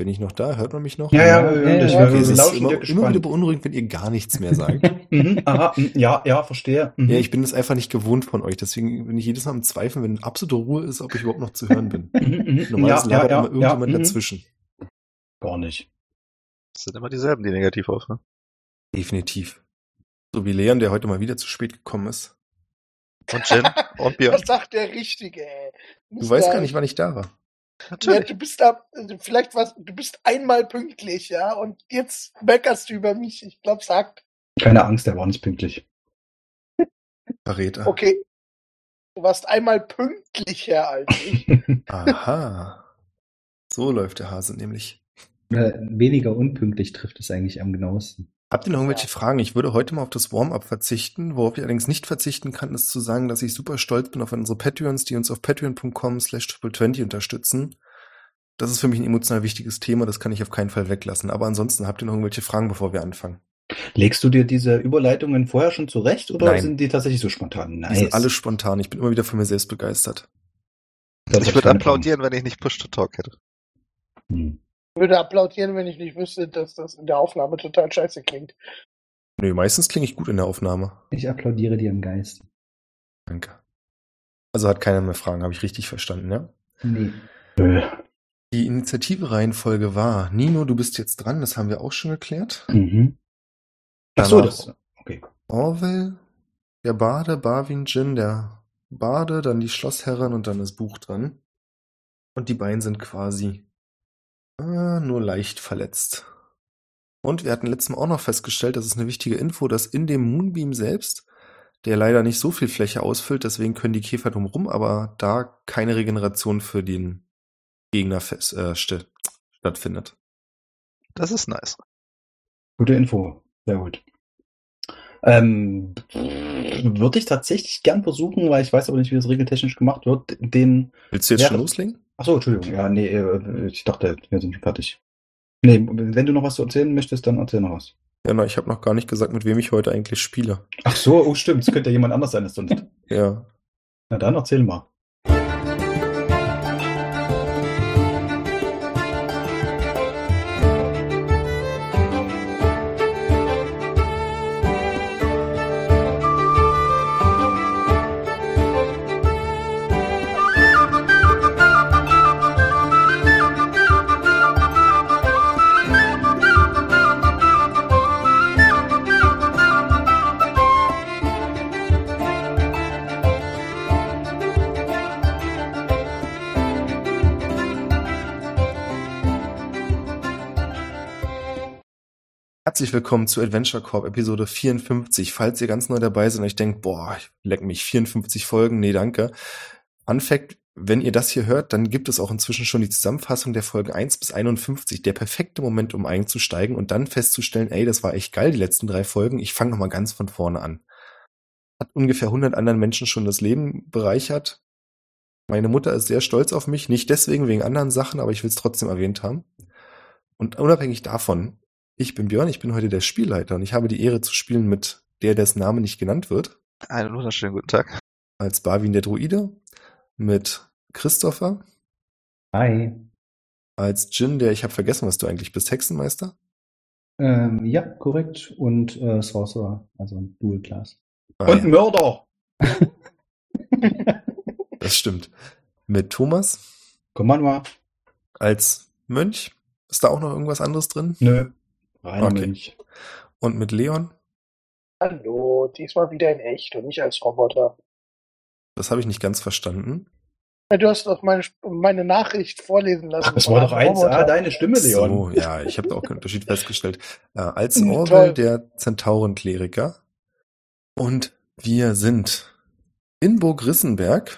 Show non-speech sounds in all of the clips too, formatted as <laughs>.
Bin ich noch da? Hört man mich noch? Ja, ja, wir hören dich. ja, Okay, es ist lauschen immer, immer wieder beunruhigend, wenn ihr gar nichts mehr sagt. <laughs> Mhm, aha, mhm, ja, ja, verstehe. Mhm. ja, ich bin es einfach nicht gewohnt von euch. Deswegen bin ich jedes Mal im Zweifeln, wenn absolute Ruhe ist, ob ich überhaupt noch zu hören bin. <laughs> Mhm, mhm, Normalerweise ja, labert ja, immer irgendjemand ja, mhm. dazwischen. Gar nicht. Das sind immer dieselben, die negativ aufhören. Definitiv. So wie Leon, der heute mal wieder zu spät gekommen ist. Und Jin und Björn. <laughs> Das sagt der Richtige, ey. Du weißt gar nicht, wann ich da war. Ja, Natürlich. du bist da, vielleicht was, du bist einmal pünktlich, ja, und jetzt meckerst du über mich. Ich glaub, sagt, Keine Angst, der war nicht pünktlich. Verräter. okay, du warst einmal pünktlicher als ich. <laughs> Aha. So läuft der Hase nämlich. Äh, weniger unpünktlich trifft es eigentlich am genauesten. Habt ihr noch irgendwelche Fragen? Ich würde heute mal auf das Warm-up verzichten. Worauf ich allerdings nicht verzichten kann, ist zu sagen, dass ich super stolz bin auf unsere Patreons, die uns auf patreon.com slash triple20 unterstützen. Das ist für mich ein emotional wichtiges Thema, das kann ich auf keinen Fall weglassen. Aber ansonsten habt ihr noch irgendwelche Fragen, bevor wir anfangen? Legst du dir diese Überleitungen vorher schon zurecht oder Nein. sind die tatsächlich so spontan? Nice. Die sind alle spontan. Ich bin immer wieder von mir selbst begeistert. Das Ich würde applaudieren, wenn ich nicht Push-to-Talk hätte. Hm. Ich würde applaudieren, wenn ich nicht wüsste, dass das in der Aufnahme total scheiße klingt. Nö, meistens klinge ich gut in der Aufnahme. Ich applaudiere dir im Geist. Danke. Also hat keiner mehr Fragen, habe ich richtig verstanden, ja? Nee. Nö. Die Initiative-Reihenfolge war, Nino, du bist jetzt dran, das haben wir auch schon geklärt. Mhm. Ach so, das. Okay. Orwell, der Bade, Barwin Jin, der Bade, dann die Schlossherrin und dann das Buch dran. Und die beiden sind quasi nur leicht verletzt. Und wir hatten letztes Mal auch noch festgestellt, das ist eine wichtige Info, dass in dem Moonbeam selbst, der leider nicht so viel Fläche ausfüllt, deswegen können die Käfer drumrum, aber da keine Regeneration für den Gegner fest, äh, st stattfindet. Das ist nice. Gute Info. Sehr gut. Ähm, würde ich tatsächlich gern versuchen, weil ich weiß aber nicht, wie das regeltechnisch gemacht wird, den. Willst du jetzt schon loslegen? Achso, Entschuldigung. Ja, nee, äh, ich dachte, wir sind schon fertig. Nee, wenn du noch was zu erzählen möchtest, dann erzähl noch was. Ja, na, ich habe noch gar nicht gesagt, mit wem ich heute eigentlich spiele. Ach so, oh stimmt, es könnte ja jemand anders sein als sonst. <laughs> Ja. Na dann erzähl mal. Herzlich willkommen zu Adventure Corp Episode 54. Falls ihr ganz neu dabei seid und euch denkt, boah, ich leck mich, 54 Folgen, nee, danke. Fact, wenn ihr das hier hört, dann gibt es auch inzwischen schon die Zusammenfassung der Folgen 1 bis 51. Der perfekte Moment, um einzusteigen und dann festzustellen, ey, das war echt geil, die letzten drei Folgen. Ich fange nochmal ganz von vorne an. Hat ungefähr 100 anderen Menschen schon das Leben bereichert. Meine Mutter ist sehr stolz auf mich, nicht deswegen wegen anderen Sachen, aber ich will es trotzdem erwähnt haben. Und unabhängig davon, ich bin Björn, ich bin heute der Spielleiter und ich habe die Ehre zu spielen mit der, dessen Name nicht genannt wird, Einen wunderschönen guten Tag. als Barwin der Druide, mit Christopher, Hi. als Jin, der ich habe vergessen, was du eigentlich bist, Hexenmeister, Ähm, ja, korrekt. Und äh, Sorcerer, also Dual Class. Ah, Und ja, Mörder! <laughs> das stimmt, mit Thomas, Komm mal mal. als Mönch, ist da auch noch irgendwas anderes drin? Nö. Reiner Okay. Mönch. Und mit Leon, Hallo, diesmal wieder in echt und nicht als Roboter. das habe ich nicht ganz verstanden. Ja, Du hast doch meine, meine Nachricht vorlesen lassen. Ach, das von war doch 1A, Roboter. deine Stimme, Leon. So, ja, ich habe da auch keinen Unterschied festgestellt. Äh, als Hm, Orwell, der Zentaurenkleriker. Und wir sind in Burg Rissenberg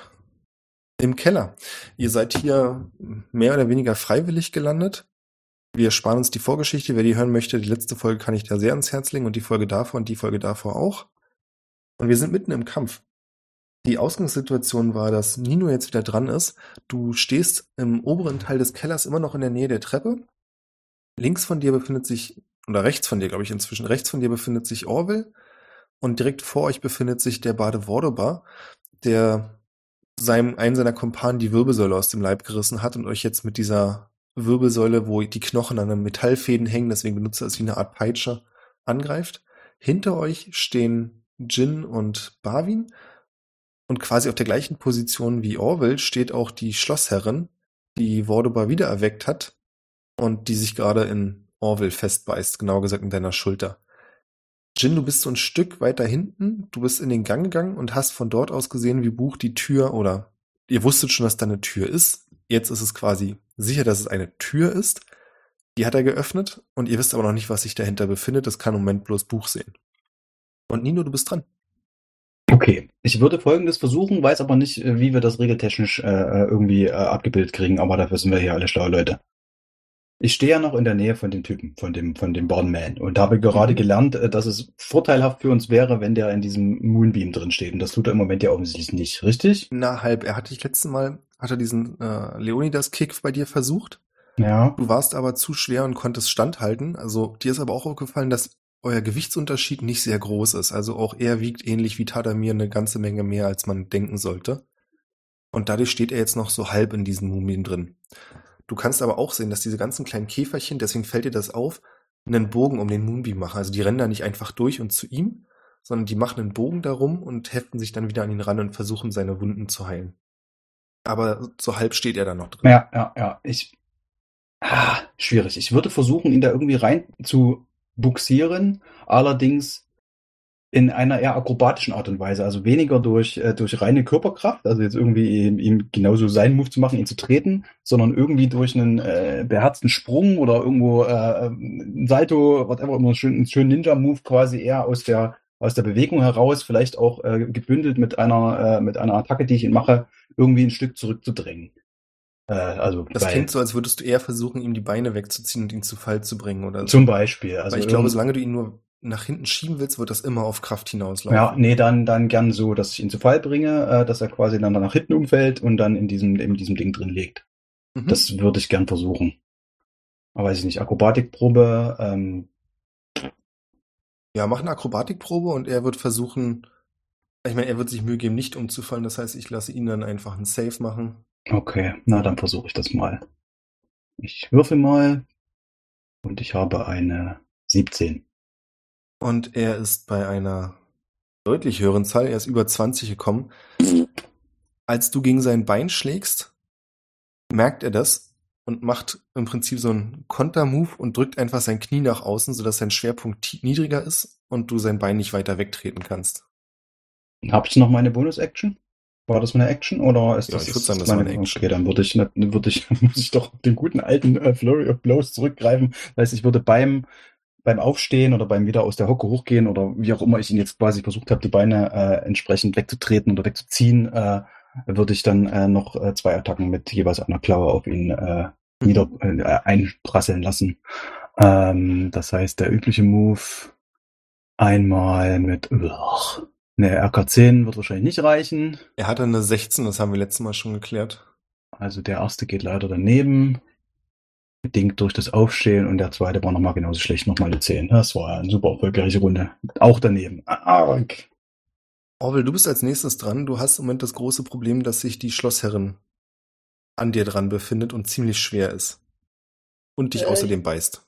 im Keller. Ihr seid hier mehr oder weniger freiwillig gelandet. Wir sparen uns die Vorgeschichte. Wer die hören möchte, die letzte Folge kann ich da sehr ans Herz legen und die Folge davor und die Folge davor auch. Und wir sind mitten im Kampf. Die Ausgangssituation war, dass Nino jetzt wieder dran ist. Du stehst im oberen Teil des Kellers immer noch in der Nähe der Treppe. Links von dir befindet sich, oder rechts von dir, glaube ich inzwischen, rechts von dir befindet sich Orwell. Und direkt vor euch befindet sich der Bade Vordobar, der seinem, einen seiner Kumpanen die Wirbelsäule aus dem Leib gerissen hat und euch jetzt mit dieser Wirbelsäule, wo die Knochen an den Metallfäden hängen, deswegen benutzt er es wie eine Art Peitsche, angreift. Hinter euch stehen Jin und Barwin und quasi auf der gleichen Position wie Orwell steht auch die Schlossherrin, die Vordoba wiedererweckt hat und die sich gerade in Orwell festbeißt, genau gesagt in deiner Schulter. Jin, du bist so ein Stück weiter hinten, du bist in den Gang gegangen und hast von dort aus gesehen, wie Buch die Tür oder ihr wusstet schon, dass da eine Tür ist. Jetzt ist es quasi sicher, dass es eine Tür ist. Die hat er geöffnet und ihr wisst aber noch nicht, was sich dahinter befindet. Das kann im Moment bloß Buch sehen. Und Nino, du bist dran. Okay, ich würde folgendes versuchen, weiß aber nicht, äh, wie wir das regeltechnisch äh, äh, irgendwie äh, abgebildet kriegen, aber dafür sind wir hier alle schlaue Leute. Ich stehe ja noch in der Nähe von dem Typen, von dem, von dem Bondman und habe gerade Mhm. gelernt, äh, dass es vorteilhaft für uns wäre, wenn der in diesem Moonbeam drin steht. Und das tut er im Moment ja offensichtlich nicht, richtig? Na, halb. Er hatte dich letztes Mal, hat er diesen äh, Leonidas-Kick bei dir versucht. Ja. Du warst aber zu schwer und konntest standhalten. Also dir ist aber auch aufgefallen, dass euer Gewichtsunterschied nicht sehr groß ist. Also auch er wiegt ähnlich wie Tadamir eine ganze Menge mehr, als man denken sollte. Und dadurch steht er jetzt noch so halb in diesen Mumien drin. Du kannst aber auch sehen, dass diese ganzen kleinen Käferchen, deswegen fällt dir das auf, einen Bogen um den Moonbeam machen. Also die rennen da nicht einfach durch und zu ihm, sondern die machen einen Bogen darum und heften sich dann wieder an ihn ran und versuchen seine Wunden zu heilen. Aber so halb steht er da noch drin. Ja, ja, ja. Ich. Ah, schwierig. Ich würde versuchen, ihn da irgendwie rein zu buxieren, allerdings in einer eher akrobatischen Art und Weise. Also weniger durch, äh, durch reine Körperkraft, also jetzt irgendwie ihm, ihm genauso seinen Move zu machen, ihn zu treten, sondern irgendwie durch einen äh, beherzten Sprung oder irgendwo äh, ein Salto, whatever, immer einen schönen, Ninja-Move quasi eher aus der aus der Bewegung heraus, vielleicht auch äh, gebündelt mit einer äh, mit einer Attacke, die ich ihn mache, irgendwie ein Stück zurückzudrängen. Äh, also Das klingt so, als würdest du eher versuchen, ihm die Beine wegzuziehen und ihn zu Fall zu bringen oder so. Zum Beispiel. Also Weil ich glaube, solange du ihn nur nach hinten schieben willst, wird das immer auf Kraft hinauslaufen. ja, nee, dann, dann gern so, dass ich ihn zu Fall bringe, äh, dass er quasi dann nach hinten umfällt und dann in diesem, in diesem Ding drin liegt. Mhm. Das würde ich gern versuchen. Aber weiß ich nicht, Akrobatikprobe, ähm, ja, mach eine Akrobatikprobe und er wird versuchen, ich meine, er wird sich Mühe geben, nicht umzufallen. Das heißt, ich lasse ihn dann einfach einen Save machen. okay, na dann versuche ich das mal. Ich würfel mal und ich habe eine 17. Und er ist bei einer deutlich höheren Zahl, er ist über 20 gekommen. Als du gegen sein Bein schlägst, merkt er das und macht im Prinzip so einen Kontermove und drückt einfach sein Knie nach außen, sodass sein Schwerpunkt niedriger ist und du sein Bein nicht weiter wegtreten kannst. Habe ich noch meine Bonus-Action? War das meine Action oder ist Ja, das, ich würd ist sagen, das meine war eine Action. Okay, dann würde ich, nicht- würde ich, <laughs> muss ich doch den guten alten äh, Flurry of Blows zurückgreifen. Das heißt, ich würde beim, beim Aufstehen oder beim wieder aus der Hocke hochgehen oder wie auch immer ich ihn jetzt quasi versucht habe, die Beine äh, entsprechend wegzutreten oder wegzuziehen, äh, würde ich dann äh, noch äh, zwei Attacken mit jeweils einer Klaue auf ihn äh, nieder äh, einprasseln lassen. Ähm, das heißt, der übliche Move einmal mit ugh, ne RK10 wird wahrscheinlich nicht reichen. Er hatte eine 16, das haben wir letztes Mal schon geklärt. Also der erste geht leider daneben. Bedingt durch das Aufstehen und der zweite war nochmal genauso schlecht, nochmal eine 10. Das war eine super erfolgreiche Runde. Auch daneben. Arg. Orwell, du bist als nächstes dran. Du hast im Moment das große Problem, dass sich die Schlossherrin an dir dran befindet und ziemlich schwer ist. Und dich Äh, außerdem beißt.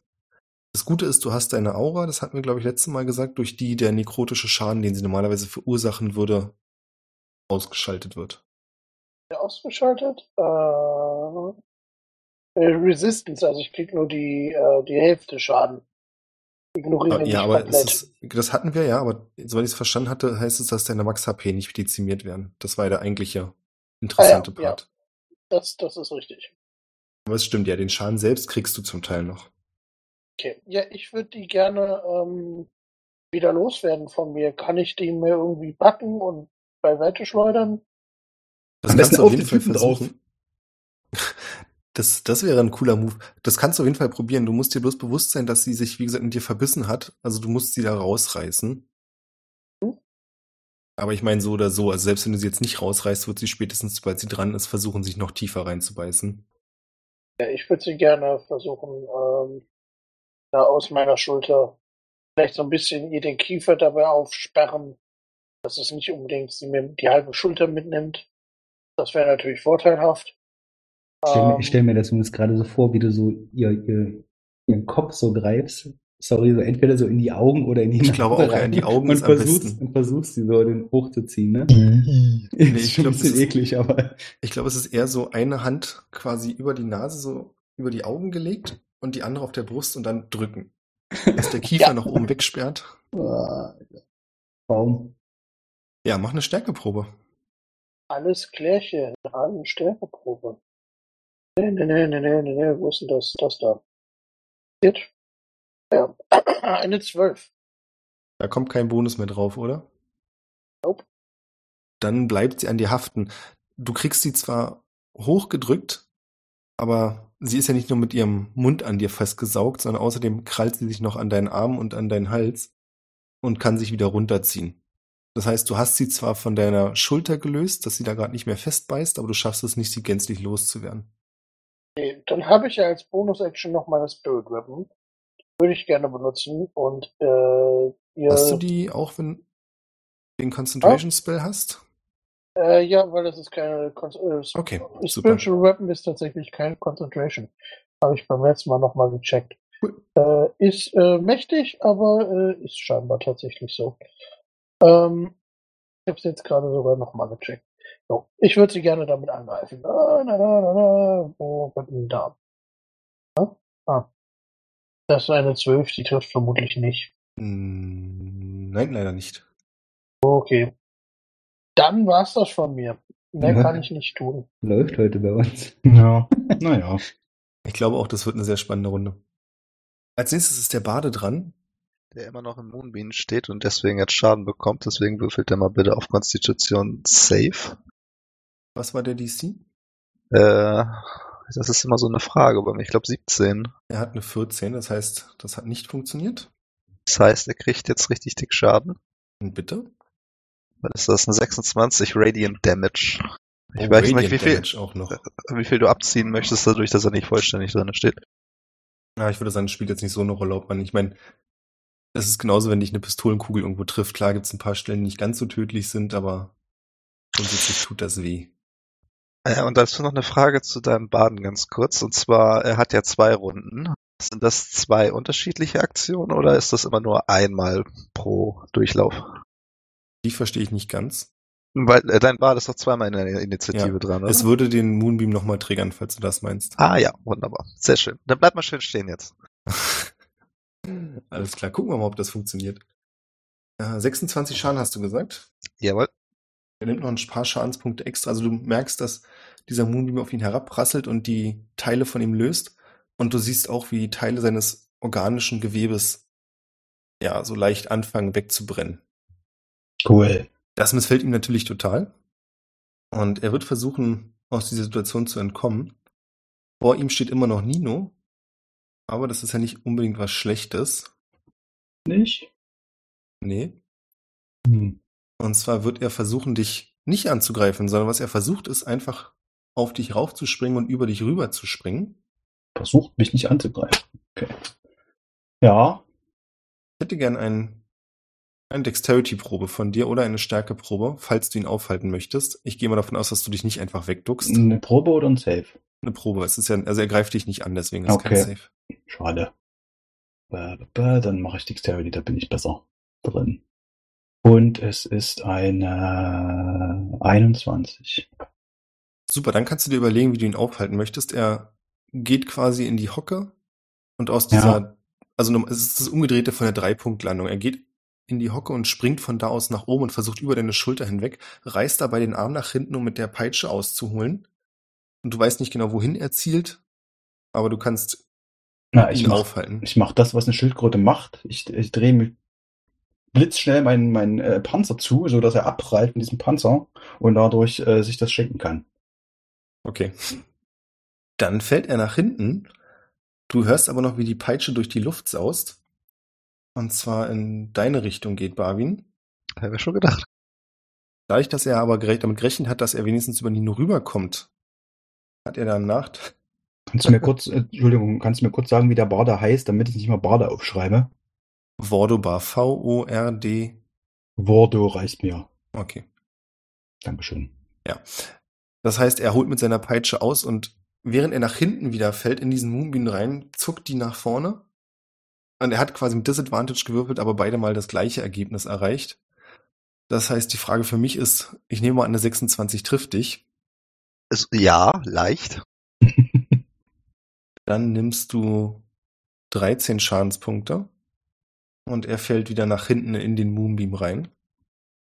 Das Gute ist, du hast deine Aura, das hatten wir, glaube ich, letztes Mal gesagt, durch die der nekrotische Schaden, den sie normalerweise verursachen würde, ausgeschaltet wird. ausgeschaltet. Äh, äh, Resistance, also ich krieg nur die, äh, die Hälfte Schaden. Ignoriere ja, nicht aber es komplett. ist, das hatten wir ja, aber soweit ich es verstanden hatte, heißt es, dass deine Max-HP nicht dezimiert werden. Das war ja der eigentliche interessante Ah ja, ja. Part. das, das ist richtig. Aber es stimmt ja, den Schaden selbst kriegst du zum Teil noch. Okay. Ja, ich würde die gerne ähm, wieder loswerden von mir. Kann ich die mir irgendwie backen und beiseite schleudern? Das Am kannst besten du auf den Fall Typen drauf. Das, das wäre ein cooler Move. Das kannst du auf jeden Fall probieren. Du musst dir bloß bewusst sein, dass sie sich, wie gesagt, in dir verbissen hat. Also du musst sie da rausreißen. Hm. Aber ich meine so oder so, also selbst wenn du sie jetzt nicht rausreißt, wird sie spätestens, sobald sie dran ist, versuchen, sich noch tiefer reinzubeißen. Ja, ich würde sie gerne versuchen, ähm, da aus meiner Schulter vielleicht so ein bisschen ihr den Kiefer dabei aufsperren, dass es nicht unbedingt sie mir die halbe Schulter mitnimmt. Das wäre natürlich vorteilhaft. Ich stelle mir, Ähm, stell mir das zumindest gerade so vor, wie du so ihr, ihr, ihren Kopf so greifst. Sorry, so entweder so in die Augen oder in die Ich glaube Nase auch, ja, in die rein Augen und ist versuchst, und versuchst, sie so den hochzuziehen, ne? Mhm. ist ich schon glaub, ein bisschen ist- eklig, aber Ich glaube, es ist eher so eine Hand quasi über die Nase, so über die Augen gelegt und die andere auf der Brust und dann drücken. Dass der <laughs> Kiefer Ja. nach oben wegsperrt. Baum. Ja, mach eine Stärkeprobe. Alles Klärchen, eine Stärkeprobe. Nee, nee, nee, nee, nee, nee, wo ist denn das? Das da. Jetzt? Ja, <coughs> eine 12. Da kommt kein Bonus mehr drauf, oder? Nope. Dann bleibt sie an dir haften. Du kriegst sie zwar hochgedrückt, aber sie ist ja nicht nur mit ihrem Mund an dir festgesaugt, sondern außerdem krallt sie sich noch an deinen Arm und an deinen Hals und kann sich wieder runterziehen. Das heißt, du hast sie zwar von deiner Schulter gelöst, dass sie da gerade nicht mehr festbeißt, aber du schaffst es nicht, sie gänzlich loszuwerden. Dann habe ich ja als Bonus-Action noch meine Spirit Weapon. Würde ich gerne benutzen und äh, ihr, Hast du die auch, wenn du den Concentration Spell hast? äh, ja, weil das ist keine Kon äh, Okay, super. Spiritual Weapon ist tatsächlich keine Concentration. Habe ich beim letzten Mal nochmal gecheckt. Cool. Äh, ist äh, mächtig, aber äh, ist scheinbar tatsächlich so. Ähm, ich habe es jetzt gerade sogar nochmal gecheckt. So, ich würde sie gerne damit angreifen. Ah, na, na, na, na. Wo wird denn da? Ja? Ah. Das ist eine 12, die trifft vermutlich nicht. Mm, Nein, leider nicht. Okay. Dann war's das von mir. Mehr Ja. kann ich nicht tun. Läuft heute bei uns. Ja, <laughs> naja. Ich glaube auch, das wird eine sehr spannende Runde. Als nächstes ist der Bade dran. Der immer noch im Moonbeam steht und deswegen jetzt Schaden bekommt. Deswegen würfelt er mal bitte auf Konstitution Safe. Was war der DC? Äh, das ist immer so eine Frage bei mir. Ich glaube 17. Er hat eine 14, das heißt, das hat nicht funktioniert. Das heißt, er kriegt jetzt richtig dick Schaden. Und bitte? Dann ist das eine 26 Radiant Damage. Ich Oh, weiß nicht, Radiant wie viel, noch. wie viel du abziehen möchtest, dadurch, dass er nicht vollständig drin steht. Ja, ich würde sagen, das spielt jetzt nicht so eine Rolle, ob man, ich meine, es ist genauso, wenn dich eine Pistolenkugel irgendwo trifft. Klar gibt es ein paar Stellen, die nicht ganz so tödlich sind, aber grundsätzlich tut das weh. Äh, und dazu noch eine Frage zu deinem Baden ganz kurz. Und zwar, er hat ja zwei Runden. Sind das zwei unterschiedliche Aktionen oder ist das immer nur einmal pro Durchlauf? Die verstehe ich nicht ganz. Weil äh, dein Bad ist doch zweimal in der Initiative Ja, dran, oder? Es würde den Moonbeam nochmal triggern, falls du das meinst. ah ja, wunderbar. Sehr schön. Dann bleib mal schön stehen jetzt. <laughs> Alles klar, gucken wir mal, ob das funktioniert. Äh, 26 Schaden hast du gesagt. Jawohl. Er nimmt noch ein paar Schadenspunkte extra. Also du merkst, dass dieser Moonbeam auf ihn herabprasselt und die Teile von ihm löst. Und du siehst auch, wie Teile seines organischen Gewebes ja so leicht anfangen wegzubrennen. Cool. Das missfällt ihm natürlich total. Und er wird versuchen, aus dieser Situation zu entkommen. Vor ihm steht immer noch Nino. Aber das ist ja nicht unbedingt was Schlechtes. Nicht? Nee. Hm. Und zwar wird er versuchen, dich nicht anzugreifen, sondern was er versucht, ist einfach auf dich raufzuspringen und über dich rüber zu springen. Versucht mich nicht anzugreifen. Okay. Ja. Ich hätte gern ein, eine Dexterity-Probe von dir oder eine Stärkeprobe, falls du ihn aufhalten möchtest. Ich gehe mal davon aus, dass du dich nicht einfach wegduckst. Eine Probe oder ein Save? Eine Probe. Es ist ja, also er greift dich nicht an, deswegen ist es Okay. kein Safe. Schade. Dann mache ich Dexterity, da bin ich besser drin. Und es ist eine 21. Super, dann kannst du dir überlegen, wie du ihn aufhalten möchtest. Er geht quasi in die Hocke und aus Ja. dieser, also norm- es ist das Umgedrehte von der Dreipunktlandung. Er geht in die Hocke und springt von da aus nach oben und versucht über deine Schulter hinweg, reißt dabei den Arm nach hinten, um mit der Peitsche auszuholen. Und du weißt nicht genau, wohin er zielt, aber du kannst Na, ich ihn mach, aufhalten. ich mach das, was eine Schildkröte macht. Ich, ich drehe mich blitzschnell meinen mein, äh, Panzer zu, so dass er abprallt in diesem Panzer und dadurch äh, sich das schenken kann. Okay. Dann fällt er nach hinten. Du hörst aber noch, wie die Peitsche durch die Luft saust. Und zwar in deine Richtung geht Barwin. Habe ich schon gedacht. Dadurch, dass er aber damit gerechnet hat, dass er wenigstens über Nino rüberkommt, hat er dann nach. Kannst du mir kurz, äh, Entschuldigung, kannst du mir kurz sagen, wie der Barder heißt, damit ich nicht mal Barder aufschreibe? Vordobar. V-O-R-D. Vordo reicht mir. Okay. Dankeschön. Das heißt, er holt mit seiner Peitsche aus und während er nach hinten wieder fällt in diesen Moonbeam rein, zuckt die nach vorne. Und er hat quasi mit Disadvantage gewürfelt, aber beide mal das gleiche Ergebnis erreicht. Das heißt, die Frage für mich ist, ich nehme mal an, eine 26 trifft dich. Ist, ja, leicht. <laughs> Dann nimmst du 13 Schadenspunkte. Und er fällt wieder nach hinten in den Moonbeam rein.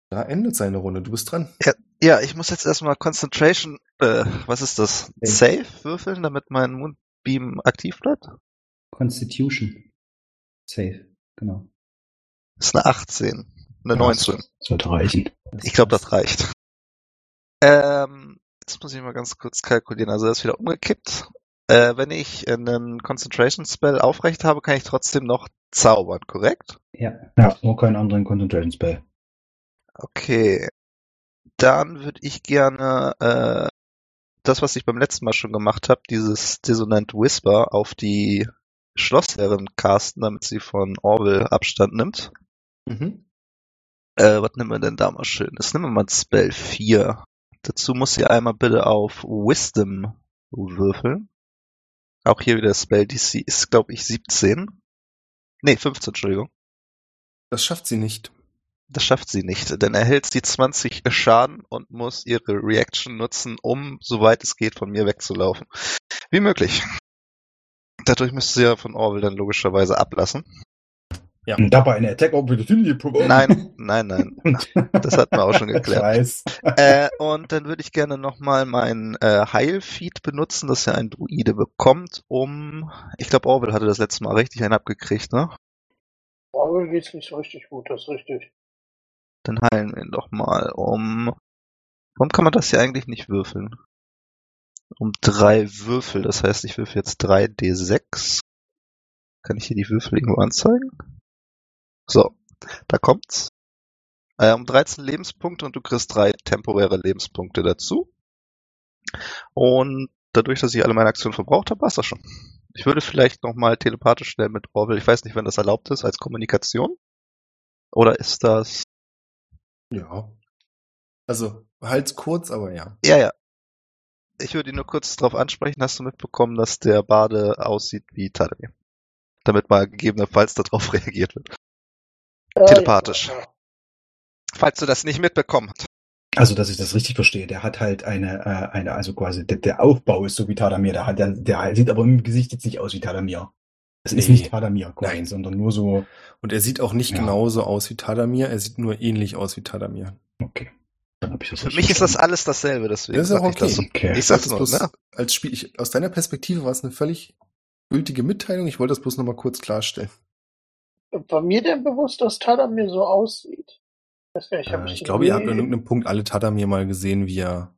Da endet seine Runde. Du bist dran. Ja, ich muss jetzt erstmal Concentration, äh, was ist das? Safe würfeln, damit mein Moonbeam aktiv bleibt? Constitution. Safe, genau. Das ist eine 18. Eine Ja, 19. Sollte reichen. Ich glaube, das reicht. Ähm, jetzt muss ich mal ganz kurz kalkulieren. Also das ist wieder umgekippt. Äh, wenn ich einen Concentration Spell aufrecht habe, kann ich trotzdem noch zaubern, korrekt? Ja, Ja, nur keinen anderen Concentration Spell. Okay. Dann würde ich gerne äh, das, was ich beim letzten Mal schon gemacht habe, dieses Dissonant Whisper auf die Schlossherrin casten, damit sie von Orwell Abstand nimmt. Mhm. Äh, was nehmen wir denn da mal schönes? Nehmen wir mal Spell 4. Dazu muss sie einmal bitte auf Wisdom würfeln. Auch hier wieder Spell DC ist, glaube ich, 17. Nee, 15, Entschuldigung. Das schafft sie nicht. Das schafft sie nicht, denn erhält sie 20 Schaden und muss ihre Reaction nutzen, um, soweit es geht, von mir wegzulaufen. Wie möglich. Dadurch müsste sie ja von Orwell dann logischerweise ablassen. Und dabei eine Attack Opportunity provoken. Nein, nein, nein. <laughs> Das hatten wir auch schon geklärt. Scheiß. Äh, und dann würde ich gerne nochmal mein äh, Heilfeed benutzen, das ja ein Druide bekommt, um, ich glaube Orwell hatte das letzte Mal richtig einen abgekriegt, ne? Orwell geht's nicht so richtig gut, das ist richtig. Dann heilen wir ihn doch mal um. Warum kann man das hier eigentlich nicht würfeln? Um drei Würfel, das heißt, ich würfel jetzt drei D6. Kann ich hier die Würfel irgendwo anzeigen? So, da kommt's. Äh, um 13 Lebenspunkte und du kriegst drei temporäre Lebenspunkte dazu. Und dadurch, dass ich alle meine Aktionen verbraucht habe, war's das schon. Ich würde vielleicht nochmal telepathisch schnell mit Orwell, ich weiß nicht, wenn das erlaubt ist, als Kommunikation. Oder ist das Ja. Also, halt kurz, aber ja. Ja, ja. Ich würde ihn nur kurz darauf ansprechen. Hast du mitbekommen, dass der Bade aussieht wie Tadamir? Damit mal gegebenenfalls darauf <laughs> reagiert wird. Telepathisch. Falls du das nicht mitbekommen hast. Also, dass ich das richtig verstehe, der hat halt eine, äh, eine, also quasi, der, der Aufbau ist so wie Tadamir, der hat, der, der sieht aber im Gesicht jetzt nicht aus wie Tadamir. Es ist Nee. nicht Tadamir, quasi, Nein. sondern nur so, Und er sieht auch nicht Ja. genauso aus wie Tadamir, er sieht nur ähnlich aus wie Tadamir. okay. Dann hab ich das Für mich ist das alles dasselbe, deswegen Das ist auch sag ich das so. okay. Okay. Ich sag's Das nur, bloß ne? als Spiel, ich, aus deiner Perspektive war es eine völlig gültige Mitteilung. Ich wollte das bloß nochmal kurz klarstellen. War mir denn bewusst, dass Tadamir so aussieht? Das wär, ich, Äh, mich ich glaube, ihr habt an irgendeinem Punkt alle Tadamir mal gesehen, wie er.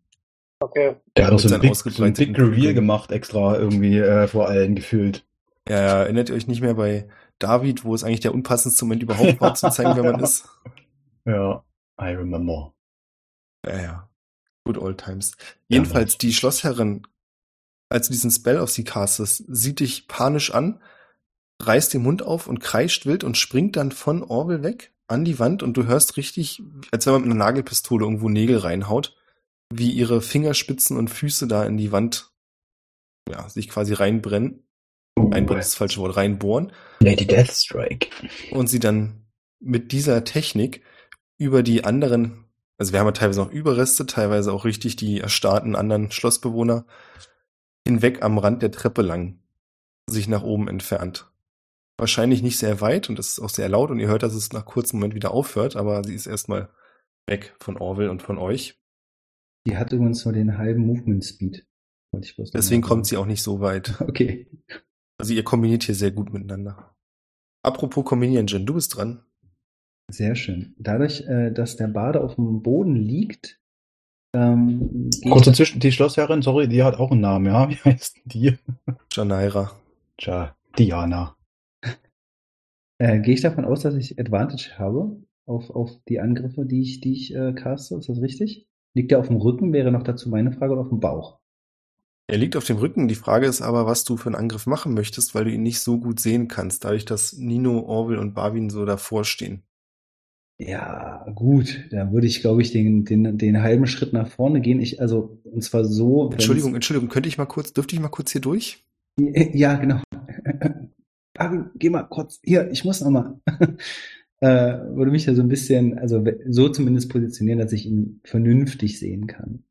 Okay. Der hat doch so ein Big, so ein Big Reveal gemacht, extra irgendwie äh, vor allen gefühlt. Ja, ja, erinnert ihr euch nicht mehr bei David, wo es eigentlich der unpassendste Moment überhaupt war, zu zeigen, wer man ist? <laughs> Ja, I remember. Ja, ja. Good old times. Jedenfalls, die Schlossherrin, als du diesen Spell auf sie castest, sieht dich panisch an, reißt den Mund auf und kreischt wild und springt dann von Orwell weg an die Wand und du hörst richtig, als wenn man mit einer Nagelpistole irgendwo Nägel reinhaut, wie ihre Fingerspitzen und Füße da in die Wand, ja, sich quasi reinbrennen. Einbrennen ist das falsche Wort, reinbohren. Lady Deathstrike. und sie dann mit dieser Technik über die anderen, also wir haben ja teilweise noch Überreste, teilweise auch richtig die erstarrten anderen Schlossbewohner, hinweg am Rand der Treppe lang sich nach oben entfernt. Wahrscheinlich nicht sehr weit und das ist auch sehr laut und ihr hört, dass es nach kurzem Moment wieder aufhört, aber sie ist erstmal weg von Orwell und von euch. Die hat übrigens nur den halben Movement Speed. Wollte ich bloß noch Deswegen kommt sie auch nicht so weit. <laughs> Okay. Also ihr kombiniert hier sehr gut miteinander. Apropos kombinieren, Jen, du bist dran. Sehr schön. Dadurch, äh, dass der Bade auf dem Boden liegt, ähm, gehe Kurz ich, dazwischen, die Schlossherrin, sorry, die hat auch einen Namen, ja? <laughs> Wie heißt denn die? Janaira. Tja, Diana. Äh, gehe ich davon aus, dass ich Advantage habe auf, auf die Angriffe, die ich, die ich äh, caste. Ist das richtig? Liegt er auf dem Rücken? Wäre noch dazu meine Frage oder auf dem Bauch? Er liegt auf dem Rücken. Die Frage ist aber, was du für einen Angriff machen möchtest, weil du ihn nicht so gut sehen kannst, dadurch, dass Nino, Orwell und Barwin so davor stehen. Ja, gut, da würde ich, glaube ich, den, den, den halben Schritt nach vorne gehen. Ich, also, und zwar so. Entschuldigung, Entschuldigung, könnte ich mal kurz, dürfte ich mal kurz hier durch? Ja, genau. <laughs> Fabi, geh mal kurz. Hier, ich muss noch mal. <laughs> äh, würde mich da so ein bisschen, also so zumindest positionieren, dass ich ihn vernünftig sehen kann.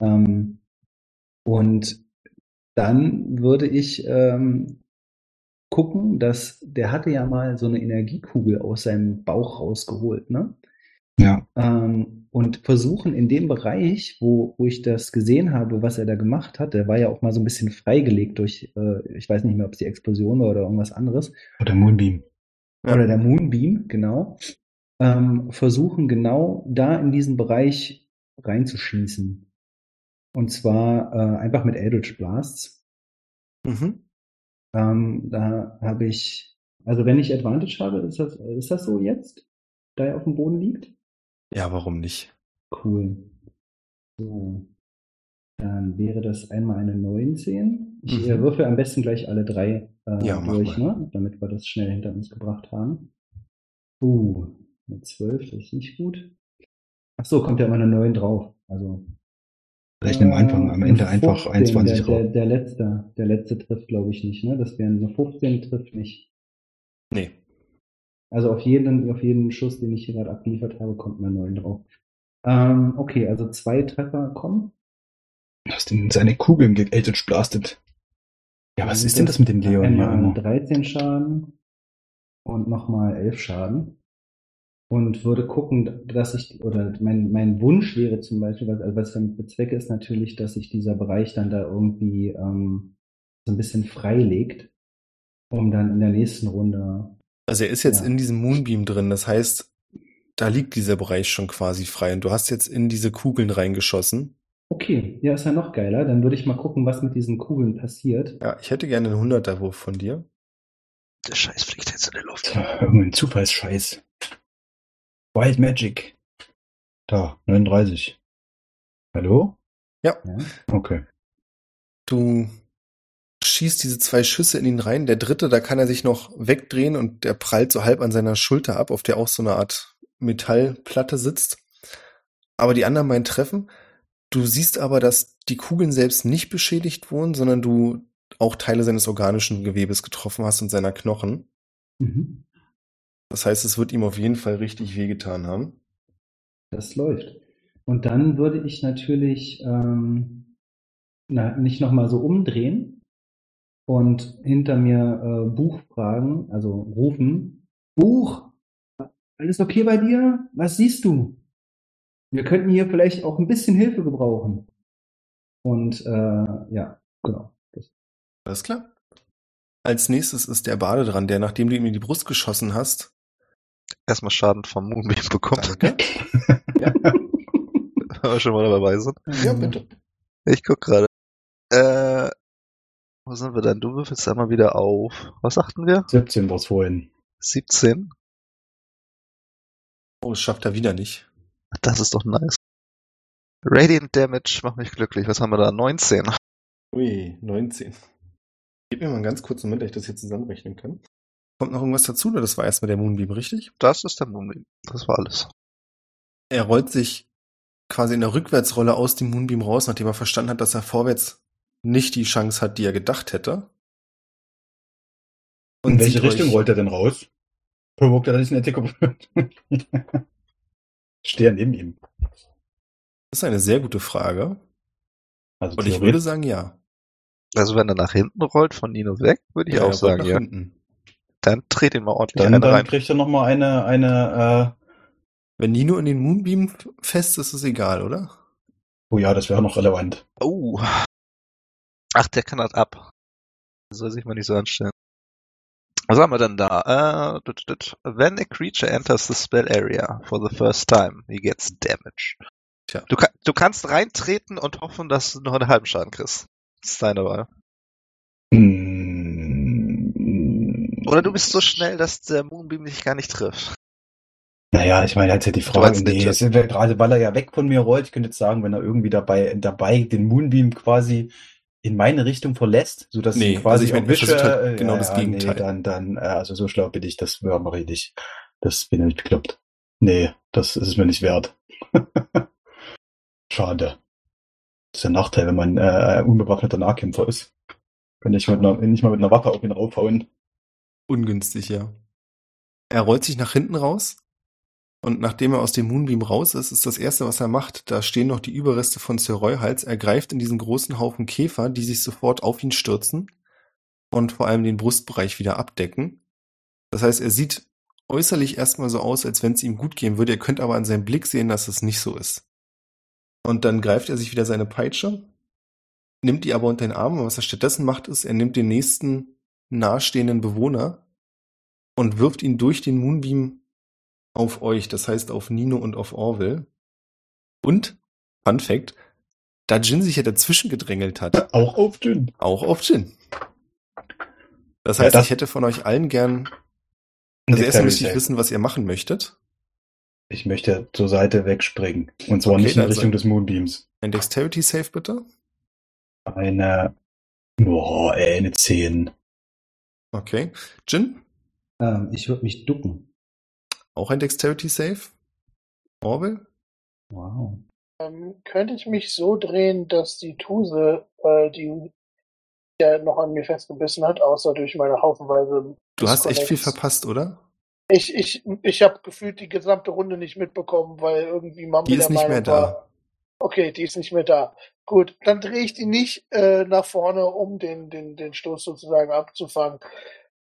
Ähm, und dann würde ich ähm, gucken, dass der hatte ja mal so eine Energiekugel aus seinem Bauch rausgeholt, ne? Ja. ähm, und versuchen in dem Bereich, wo, wo ich das gesehen habe, was er da gemacht hat, der war ja auch mal so ein bisschen freigelegt durch, äh, ich weiß nicht mehr, ob es die Explosion war oder irgendwas anderes, Oder Moonbeam. Oder der Moonbeam, genau, ähm, versuchen genau da in diesen Bereich reinzuschießen. Und zwar äh, einfach mit Eldritch Blasts. Mhm. Ähm, da habe ich, also wenn ich Advantage habe, ist das, ist das so jetzt, da er auf dem Boden liegt? Ja, warum nicht? Cool. So. Dann wäre das einmal eine 19. Ich Mhm. äh, würfel am besten gleich alle drei äh, Ja, durch, ne? damit wir das schnell hinter uns gebracht haben. Uh, eine 12, das ist nicht gut. Ach so, kommt ja immer eine 9 drauf. Also, Rechne am Anfang, am äh, Ende eine einfach 15, 21 der, der, der letzte, der letzte trifft, glaube ich, nicht, ne? Das wäre eine 15 trifft nicht. Nee. Also auf jeden, auf jeden Schuss, den ich hier gerade abgeliefert habe, kommt eine 9 drauf. Ähm, okay, also zwei Treffer kommen. Hast in seine Kugeln geeltet blastet. Ja, was ist denn das mit dem Leon Einmal immer? 13 Schaden und nochmal 11 Schaden. Und würde gucken, dass ich, oder mein, mein Wunsch wäre zum Beispiel, was, also was ich damit bezwecke, ist natürlich, dass sich dieser Bereich dann da irgendwie ähm, so ein bisschen freilegt, um dann in der nächsten Runde. Also er ist jetzt Ja. in diesem Moonbeam drin, das heißt, da liegt dieser Bereich schon quasi frei und du hast jetzt in diese Kugeln reingeschossen. Okay, ja, ist ja noch geiler. Dann würde ich mal gucken, was mit diesen Kugeln passiert. Ja, ich hätte gerne einen 100er-Wurf von dir. Der Scheiß fliegt jetzt in die Luft. Tja, Irgendein Zufallsscheiß. Wild Magic. Da, 39. Hallo? Ja. Okay. Du schießt diese zwei Schüsse in ihn rein. Der dritte, da kann er sich noch wegdrehen und der prallt so halb an seiner Schulter ab, auf der auch so eine Art Metallplatte sitzt. Aber die anderen beiden treffen. Du siehst aber, dass die Kugeln selbst nicht beschädigt wurden, sondern du auch Teile seines organischen Gewebes getroffen hast und seiner Knochen. Mhm. Das heißt, es wird ihm auf jeden Fall richtig wehgetan haben. Das läuft. Und dann würde ich natürlich ähm, na, nicht nochmal so umdrehen und hinter mir äh, Buch fragen, also rufen. Buch, alles okay bei dir? Was siehst du? Wir könnten hier vielleicht auch ein bisschen Hilfe gebrauchen. Und äh, ja, genau. Das, Alles klar. Als nächstes ist der Bade dran, der, nachdem du ihm in die Brust geschossen hast, Erstmal Schaden vom Moonbeam bekommt, danke. <laughs> wenn wir schon mal dabei sind. Ja, bitte. Ich guck gerade. Wo sind wir denn? Du würfelst einmal wieder auf. Was sagten wir? 17 war's vorhin. 17? Oh, das schafft er wieder nicht. Das ist doch nice. Radiant Damage macht mich glücklich. Was haben wir da? 19. Ui, 19. Gib mir mal einen ganz kurzen Moment, dass ich das hier zusammenrechnen kann. Kommt noch irgendwas dazu, oder das war erstmal der Moonbeam, richtig? Das ist der Moonbeam. Das war alles. Er rollt sich quasi in der Rückwärtsrolle aus dem Moonbeam raus, nachdem er verstanden hat, dass er vorwärts nicht die Chance hat, die er gedacht hätte. In welche Richtung euch- rollt er denn raus? Provoked er, dass ich eine Attacke <laughs> Stehe neben ihm. Das ist eine sehr gute Frage. Also Und ich würde sagen, ja. Also wenn er nach hinten rollt, von Nino weg, würde ich Ja, auch er sagen, nach ja. hinten. Dann dreht ihn mal ordentlich dann, einen dann rein. kriegt er nochmal eine, eine, äh, Wenn Nino in den Moonbeam fest ist, ist es egal, oder? oh ja, das wäre noch relevant. Oh. Ach, der kann das ab. Soll sich mal nicht so anstellen. Was haben wir denn da? Tut. When a creature enters the spell area for the first time, he gets damage. Tja. Du, du kannst reintreten und hoffen, dass du noch einen halben Schaden kriegst. Das ist deine Wahl. Hm, Oder du bist so schnell, dass der Moonbeam dich gar nicht trifft. Naja, ich meine, jetzt ja die als Frage, nee, jetzt sind wir gerade, weil er ja weg von mir rollt, ich könnte jetzt sagen, wenn er irgendwie dabei, dabei den Moonbeam quasi in meine Richtung verlässt, so dass Nee, ich ihn quasi also ich erwische, versucht halt äh, genau ja, das Gegenteil. Nee, dann, dann, äh, also so schlau bin ich, das mache ich nicht. Das bin ich bekloppt. Nee, das ist es mir nicht wert. <laughs> Schade. Das ist der Nachteil, wenn man äh, unbewaffneter Nahkämpfer ist. Kann ich mit einer, nicht mal mit einer Waffe auf ihn raufhauen. Ungünstig, ja. Er rollt sich nach hinten raus und nachdem er aus dem Moonbeam raus ist, ist das erste, was er macht, da stehen noch die Überreste von Sir Royhals. Er greift in diesen großen Haufen Käfer, die sich sofort auf ihn stürzen und vor allem den Brustbereich wieder abdecken. Das heißt, er sieht äußerlich erstmal so aus, als wenn es ihm gut gehen würde. Ihr könnt aber an seinem Blick sehen, dass es nicht so ist. Und dann greift er sich wieder seine Peitsche, nimmt die aber unter den Arm. Und was er stattdessen macht, ist, er nimmt den nächsten nahestehenden Bewohner und wirft ihn durch den Moonbeam auf euch, das heißt auf Nino und auf Orville. Und, Fun Fact, da Jin sich ja dazwischen gedrängelt hat, Auch auf Jin. auch auf Jin. Das Ja, heißt, das- ich hätte von euch allen gern, also erstmal möchte ich wissen, was ihr machen möchtet. Ich möchte zur Seite wegspringen. Und zwar Okay, nicht in dann Richtung des Moonbeams. Ein Dexterity Save bitte. Eine, boah, ey, eine 10. Okay. Jin, Ähm, ich würde mich ducken. Auch ein Dexterity Save. Orville, Wow. Ähm, könnte ich mich so drehen, dass die Tuse, äh, die der noch an mir festgebissen hat, außer durch meine haufenweise. du hast echt viel verpasst, oder? Ich, ich, ich habe gefühlt die gesamte Runde nicht mitbekommen, weil irgendwie Mama Die ist nicht mehr da. Okay, die ist nicht mehr da. Gut, dann drehe ich die nicht äh, nach vorne, um den, den, den Stoß sozusagen abzufangen.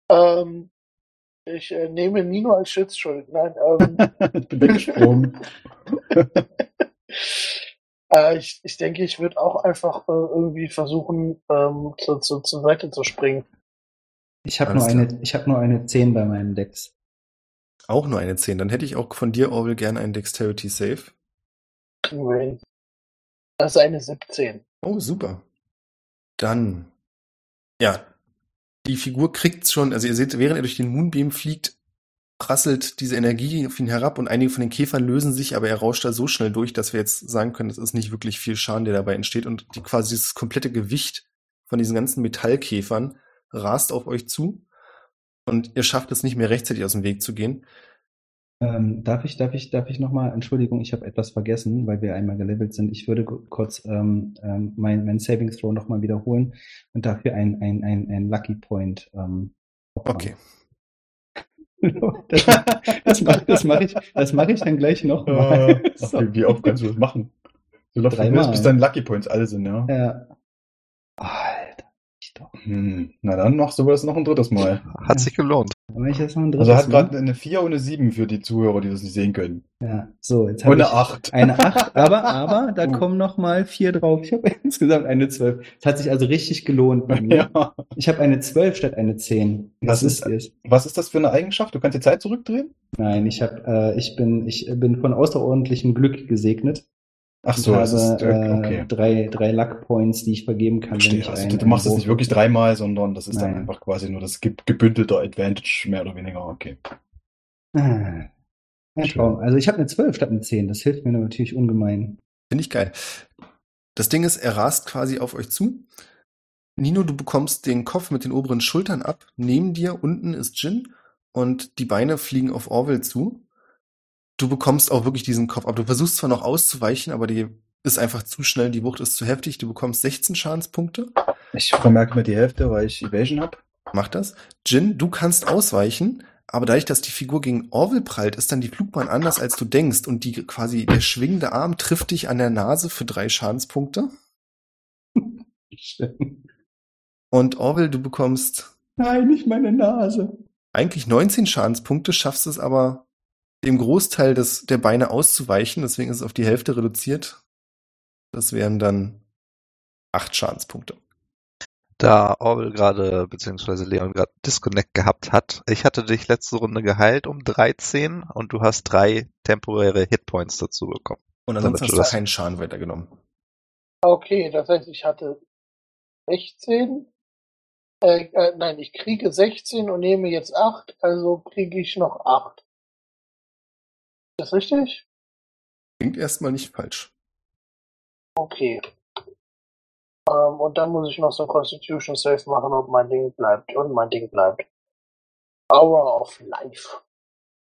Ähm, ich äh, nehme Nino als Schutzschild. Nein, ähm, <laughs> ich bin weggesprungen. <laughs> äh, ich, ich denke, ich würde auch einfach äh, irgendwie versuchen, ähm, zu, zu, zur Seite zu springen. Ich habe nur eine, ich habe nur eine 10 bei meinem Dex. Auch nur eine 10. Dann hätte ich auch von dir, Orville, gerne einen Dexterity Save. Hin. Das ist eine 17. Oh, super. Dann, ja, die Figur kriegt's schon, also ihr seht, während er durch den Moonbeam fliegt, prasselt diese Energie auf ihn herab und einige von den Käfern lösen sich, aber er rauscht da so schnell durch, dass wir jetzt sagen können, das ist nicht wirklich viel Schaden, der dabei entsteht und die quasi dieses komplette Gewicht von diesen ganzen Metallkäfern rast auf euch zu und ihr schafft es nicht mehr rechtzeitig aus dem Weg zu gehen. Ähm, darf ich, darf ich, darf ich nochmal, Entschuldigung, ich habe etwas vergessen, weil wir einmal gelevelt sind. Ich würde ku- kurz ähm, ähm, mein, mein Saving Throw nochmal wiederholen und dafür ein, ein, ein, ein Lucky Point. Ähm. Okay. <laughs> das das mache das mach ich, das mach ich dann gleich nochmal. ach, wie, <laughs> wie oft kannst du das machen? So läuft Dreimal. das, bis deine Lucky Points alle sind, ja. Ja. Alter, ich doch. Hm, na dann machst du das noch ein drittes Mal. Hat sich gelohnt. Ein drittes Also er hat Mal. gerade eine 4 und eine 7 für die Zuhörer, die das nicht sehen können. Ja, so, jetzt habe eine ich 8. eine 8, <laughs> aber, aber, da kommen noch mal vier drauf. Ich habe <laughs> insgesamt eine 12. Es hat sich also richtig gelohnt bei mir. <laughs> Ja. Ich habe eine 12 statt eine 10. Was ist- ist? Was ist das für eine Eigenschaft? Du kannst die Zeit zurückdrehen? Nein, ich habe, äh, ich bin, ich bin von außerordentlichem Glück gesegnet. Ach so, das habe ist, äh, okay. äh, drei, drei Luck Points, die ich vergeben kann, wenn Verstehe. ich Also ein, du, machst es nicht wirklich dreimal, sondern das ist dann Nein. einfach quasi nur das ge- gebündelte Advantage, mehr oder weniger. Okay. Ah. Traum. Also ich habe eine 12 statt eine 10. Das hilft mir natürlich ungemein. Finde ich geil. Das Ding ist, er rast quasi auf euch zu. Nino, du bekommst den Kopf mit den oberen Schultern ab. Neben dir unten ist Jin und die Beine fliegen auf Orwell zu. Du bekommst auch wirklich diesen Kopf ab. Du versuchst zwar noch auszuweichen, aber die ist einfach zu schnell, die Wucht ist zu heftig. Du bekommst 16 Schadenspunkte. Ich vermerke mir die Hälfte, weil ich Evasion habe. Mach das. Jin, du kannst ausweichen, aber dadurch, dass die Figur gegen Orwell prallt, ist dann die Flugbahn anders, als du denkst. Und die quasi, der schwingende Arm trifft dich an der Nase für drei Schadenspunkte. <laughs> Und Orwell, du bekommst Nein, nicht meine Nase. eigentlich 19 Schadenspunkte, schaffst es aber, dem Großteil des, der Beine auszuweichen. Deswegen ist es auf die Hälfte reduziert. Das wären dann acht Schadenspunkte. Da Orwell gerade, beziehungsweise Leon gerade Disconnect gehabt hat, ich hatte dich letzte Runde geheilt um 13 und du hast drei temporäre Hitpoints dazu bekommen. Und ansonsten hast du du das- keinen Schaden weitergenommen. Okay, das heißt, ich hatte 16. Äh, äh, nein, ich kriege 16 und nehme jetzt 8, also kriege ich noch 8. Ist das richtig? Klingt erstmal nicht falsch. Okay. Ähm, und dann muss ich noch so ein Constitution Save machen, ob mein Ding bleibt. Und mein Ding bleibt. Hour of Life.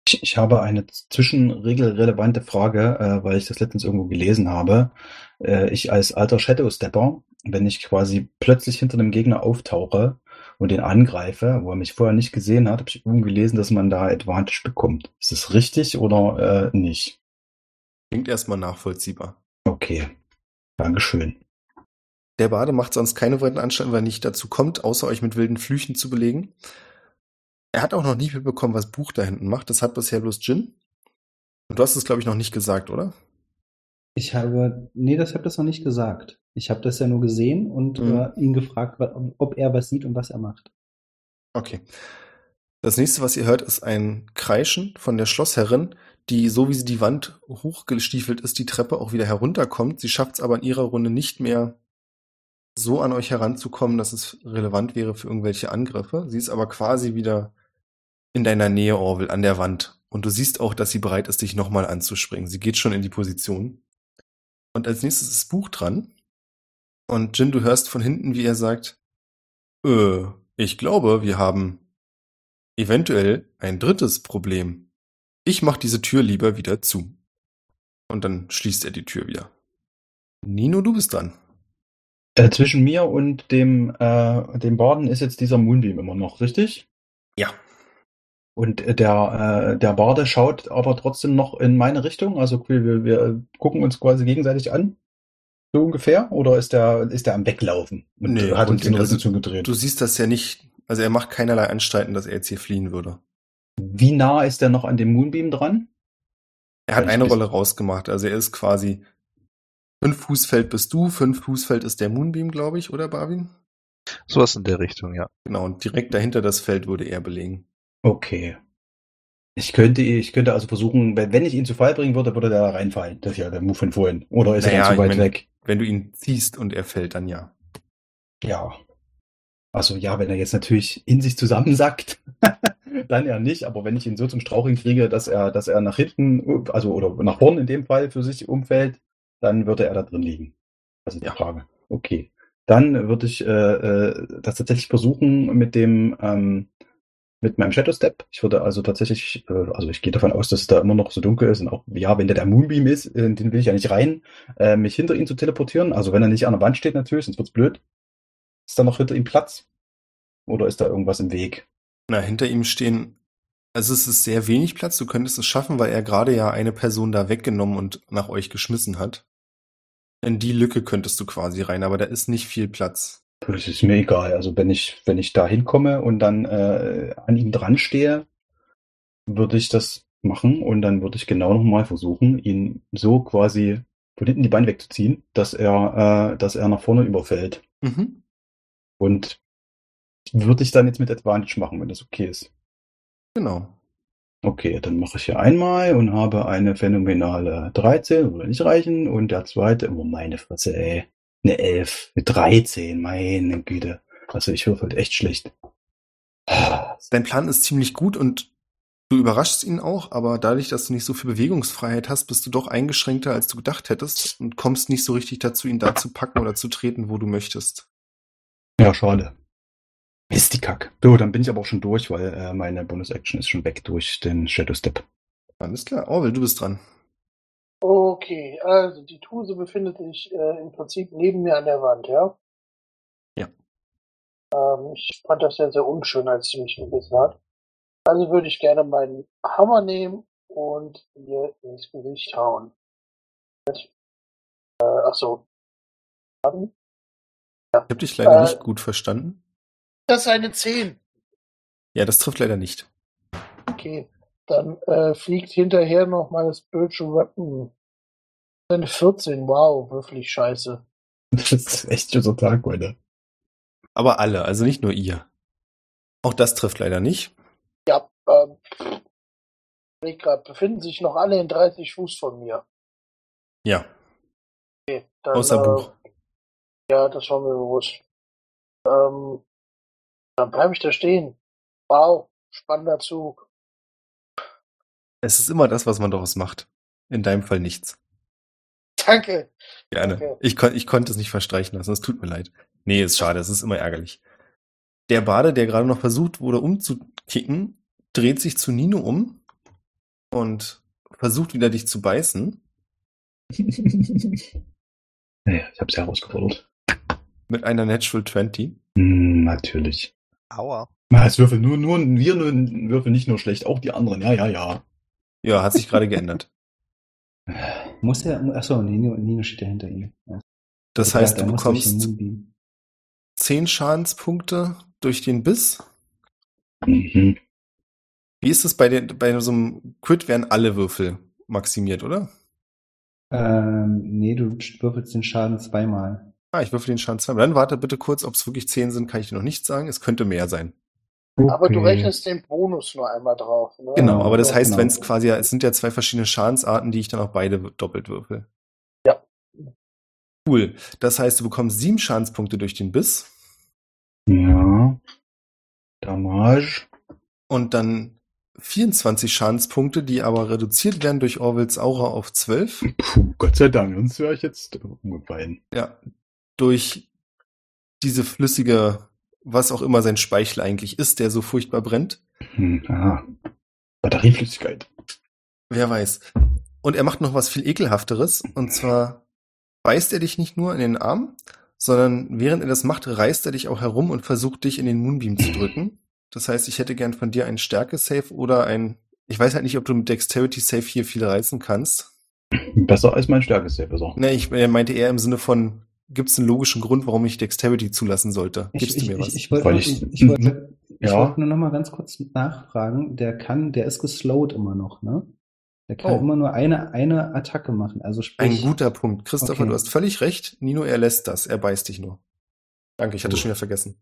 Ich, ich habe eine zwischenregelrelevante Frage, äh, weil ich das letztens irgendwo gelesen habe. Äh, ich als alter Shadow-Stepper, wenn ich quasi plötzlich hinter einem Gegner auftauche und den angreife, wo er mich vorher nicht gesehen hat, habe ich irgendwo gelesen, dass man da Advantage bekommt. Ist das richtig oder äh, nicht? Klingt erstmal nachvollziehbar. Okay. Dankeschön. Der Bade macht sonst keine weiteren Anstalten, weil er nicht dazu kommt, außer euch mit wilden Flüchen zu belegen. Er hat auch noch nie mitbekommen, was Buch da hinten macht. Das hat bisher bloß Jin. Und du hast es, glaube ich, noch nicht gesagt, oder? Ich habe, nee, das habe das noch nicht gesagt. Ich habe das ja nur gesehen und Mhm. äh, ihn gefragt, ob er was sieht und was er macht. Okay. Das nächste, was ihr hört, ist ein Kreischen von der Schlossherrin, die, so wie sie die Wand hochgestiefelt ist, die Treppe auch wieder herunterkommt. Sie schafft es aber in ihrer Runde nicht mehr so an euch heranzukommen, dass es relevant wäre für irgendwelche Angriffe. Sie ist aber quasi wieder in deiner Nähe, Orwell, an der Wand. Und du siehst auch, dass sie bereit ist, dich nochmal anzuspringen. Sie geht schon in die Position. Und als nächstes ist Buch dran. Und Jin, du hörst von hinten, wie er sagt, äh, ich glaube, wir haben eventuell ein drittes Problem. Ich mach diese Tür lieber wieder zu. Und dann schließt er die Tür wieder. Nino, du bist dran. Äh, zwischen mir und dem, äh, dem Baden ist jetzt dieser Moonbeam immer noch, richtig? Ja. Und äh, der, äh, der Bade schaut aber trotzdem noch in meine Richtung. Also wir, wir, wir gucken uns quasi gegenseitig an. So ungefähr? Oder ist der, ist der am Weglaufen und Nee, hat uns also Rücken zugedreht? Du siehst das ja nicht, also er macht keinerlei Anstalten, dass er jetzt hier fliehen würde. Wie nah ist der noch an dem Moonbeam dran? Er hat ich eine Rolle rausgemacht, also er ist quasi fünf Fußfeld bist du, fünf Fußfeld ist der Moonbeam, glaube ich, oder Barwin? Sowas in der Richtung, ja. Genau, und direkt dahinter das Feld würde er belegen. Okay. Ich könnte, ich könnte also versuchen, wenn wenn ich ihn zu Fall bringen würde, würde der da reinfallen. Das ist ja der Move von vorhin. Oder ist Naja, er ich zu weit mein- weg? Wenn du ihn ziehst und er fällt, dann ja. Ja. Also ja, wenn er jetzt natürlich in sich zusammensackt, <laughs> dann ja nicht. Aber wenn ich ihn so zum Straucheln kriege, dass er, dass er nach hinten, also oder nach vorne in dem Fall für sich umfällt, dann würde er da drin liegen. Das ist die Ja. Frage. Okay. Dann würde ich äh, äh, das tatsächlich versuchen mit dem ähm, mit meinem Shadow Step. Ich würde also tatsächlich, äh, also ich gehe davon aus, dass es da immer noch so dunkel ist und auch, ja, wenn der der Moonbeam ist, äh, den will ich ja nicht rein, äh, mich hinter ihn zu teleportieren. Also wenn er nicht an der Wand steht natürlich, sonst wird's blöd. Ist da noch hinter ihm Platz? Oder ist da irgendwas im Weg? Na, hinter ihm stehen, also es ist sehr wenig Platz, du könntest es schaffen, weil er gerade ja eine Person da weggenommen und nach euch geschmissen hat. In die Lücke könntest du quasi rein, aber da ist nicht viel Platz. Das ist mir egal. Also wenn ich, wenn ich da hinkomme und dann äh, an ihm dran stehe, würde ich das machen und dann würde ich genau nochmal versuchen, ihn so quasi von hinten die Beine wegzuziehen, dass er, äh, dass er nach vorne überfällt. Mhm. Und würde ich dann jetzt mit Advantage machen, wenn das okay ist. Genau. Okay, dann mache ich hier einmal und habe eine phänomenale 13, würde nicht reichen. Und der zweite, oh meine Fresse, ey. Eine 11, eine 13, meine Güte. Also ich würfel halt echt schlecht. Dein Plan ist ziemlich gut und du überraschst ihn auch, aber dadurch, dass du nicht so viel Bewegungsfreiheit hast, bist du doch eingeschränkter, als du gedacht hättest und kommst nicht so richtig dazu, ihn da zu packen oder zu treten, wo du möchtest. Ja, schade. Mist, die Kack. So, dann bin ich aber auch schon durch, weil äh, meine Bonus-Action ist schon weg durch den Shadow Step. Alles klar. Orwell, du bist dran. Okay, also die Tuse befindet sich äh, im Prinzip neben mir an der Wand, ja? Ja. Ähm, ich fand das ja sehr unschön, als sie mich gebissen hat. Also würde ich gerne meinen Hammer nehmen und ihr ins Gesicht hauen. Äh, ach so. Ich habe dich leider Äh. nicht gut verstanden. Das ist eine 10. Ja, das trifft leider nicht. Okay. Dann äh, fliegt hinterher noch mal Spiritual Weapon. Eine 14, wow, wirklich scheiße. <laughs> Das ist echt schon so Tag heute. Aber alle, also nicht nur ihr. Auch das trifft leider nicht. Ja, ähm, ich grad, befinden sich noch alle in 30 Fuß von mir. Ja, Okay, dann, außer äh, Buch. Ja, das war mir bewusst. Ähm, dann bleibe ich da stehen. Wow, spannender Zug. Es ist immer das, was man daraus macht. In deinem Fall nichts. Danke. Gerne. Okay. Ich, kon ich konnte es nicht verstreichen lassen. Es tut mir leid. Nee, ist schade. Es ist immer ärgerlich. Der Bade, der gerade noch versucht wurde umzukicken, dreht sich zu Nino um und versucht wieder dich zu beißen <laughs> naja, ich habe sie herausgefordert. mit einer Natural 20. Hm, natürlich. Aua. Na, Es würfeln nur, nur, wir nur, würfeln nicht nur schlecht, auch die anderen. Ja, ja, ja. Ja, hat sich gerade geändert. <sighs> Muss er, achso, Nino, Nino steht ja hinter ihm. Ja. Das Ja, heißt, der du bekommst Moonbeam. 10 Schadenspunkte durch den Biss. Mhm. Wie ist es bei, den, bei so einem Crit werden alle Würfel maximiert, oder? Ähm, nee, du würfelst den Schaden zweimal. Ah, ich würfel den Schaden zweimal. Dann warte bitte kurz, ob es wirklich 10 sind, kann ich dir noch nicht sagen. Es könnte mehr sein. Aber du Okay. rechnest den Bonus nur einmal drauf. Ne? Genau, aber das ja, heißt, genau. wenn es quasi, es sind ja zwei verschiedene Schadensarten, die ich dann auch beide doppelt würfel. Ja. Cool. Das heißt, du bekommst sieben Schadenspunkte durch den Biss Ja. Damage. und dann 24 Schadenspunkte, die aber reduziert werden durch Orwells Aura auf 12. Puh, Gott sei Dank, sonst wäre ich jetzt umgefallen. Ja, durch diese flüssige, was auch immer sein Speichel eigentlich ist, der so furchtbar brennt. Hm, aha. Batterieflüssigkeit. Wer weiß. Und er macht noch was viel ekelhafteres. Und zwar beißt er dich nicht nur in den Arm, sondern während er das macht, reißt er dich auch herum und versucht dich in den Moonbeam zu drücken. Das heißt, ich hätte gern von dir einen Stärke-Save oder ein, ich weiß halt nicht, ob du mit Dexterity-Save hier viel reißen kannst. Besser als mein Stärkes sehr besser. Ne, ich meinte eher im Sinne von, gibt es einen logischen Grund, warum ich Dexterity zulassen sollte? Ich, Gibst ich, du mir ich, was? ich wollte ich- ich, ich wollte, <laughs> Ja. wollte nur noch mal ganz kurz nachfragen. Der kann, der ist geslowt immer noch, ne? Der kann Oh. immer nur eine, eine Attacke machen. Also Ein sprich, guter Punkt. Christopher, Okay. du hast völlig recht. Nino, er lässt das. Er beißt dich nur. Danke, ich hatte Gut. schon wieder vergessen.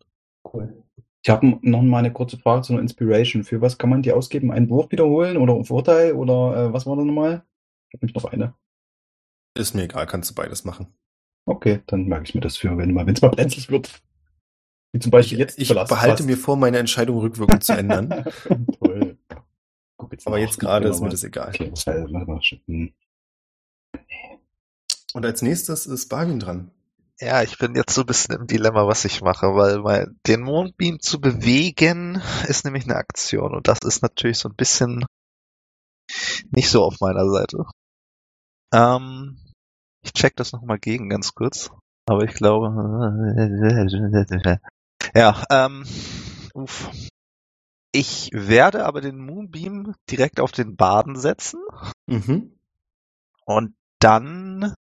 cool. Ich habe noch mal eine kurze Frage zu einer Inspiration. Für was kann man die ausgeben? Einen Wurf wiederholen oder einen Vorteil oder äh, was war da nochmal? Ich habe noch eine. Ist mir egal, kannst du beides machen. Okay, dann merke ich mir das für, wenn mal, wenn es mal brenzlig wird. Wie zum Beispiel jetzt. ich behalte fast. mir vor, meine Entscheidung rückwirkend zu ändern. <laughs> Toll. Guck jetzt Aber jetzt gerade ist mir Mal. das egal. Okay. Hm. Und als nächstes ist Barwin dran. Ja, ich bin jetzt so ein bisschen im Dilemma, was ich mache, weil mein, den Mondbeam zu bewegen ist nämlich eine Aktion und das ist natürlich so ein bisschen nicht so auf meiner Seite. Ähm, ich check das nochmal gegen ganz kurz, aber ich glaube, <laughs> ja, ähm, uff. Ich werde aber den Moonbeam direkt auf den Baden setzen Mhm. und dann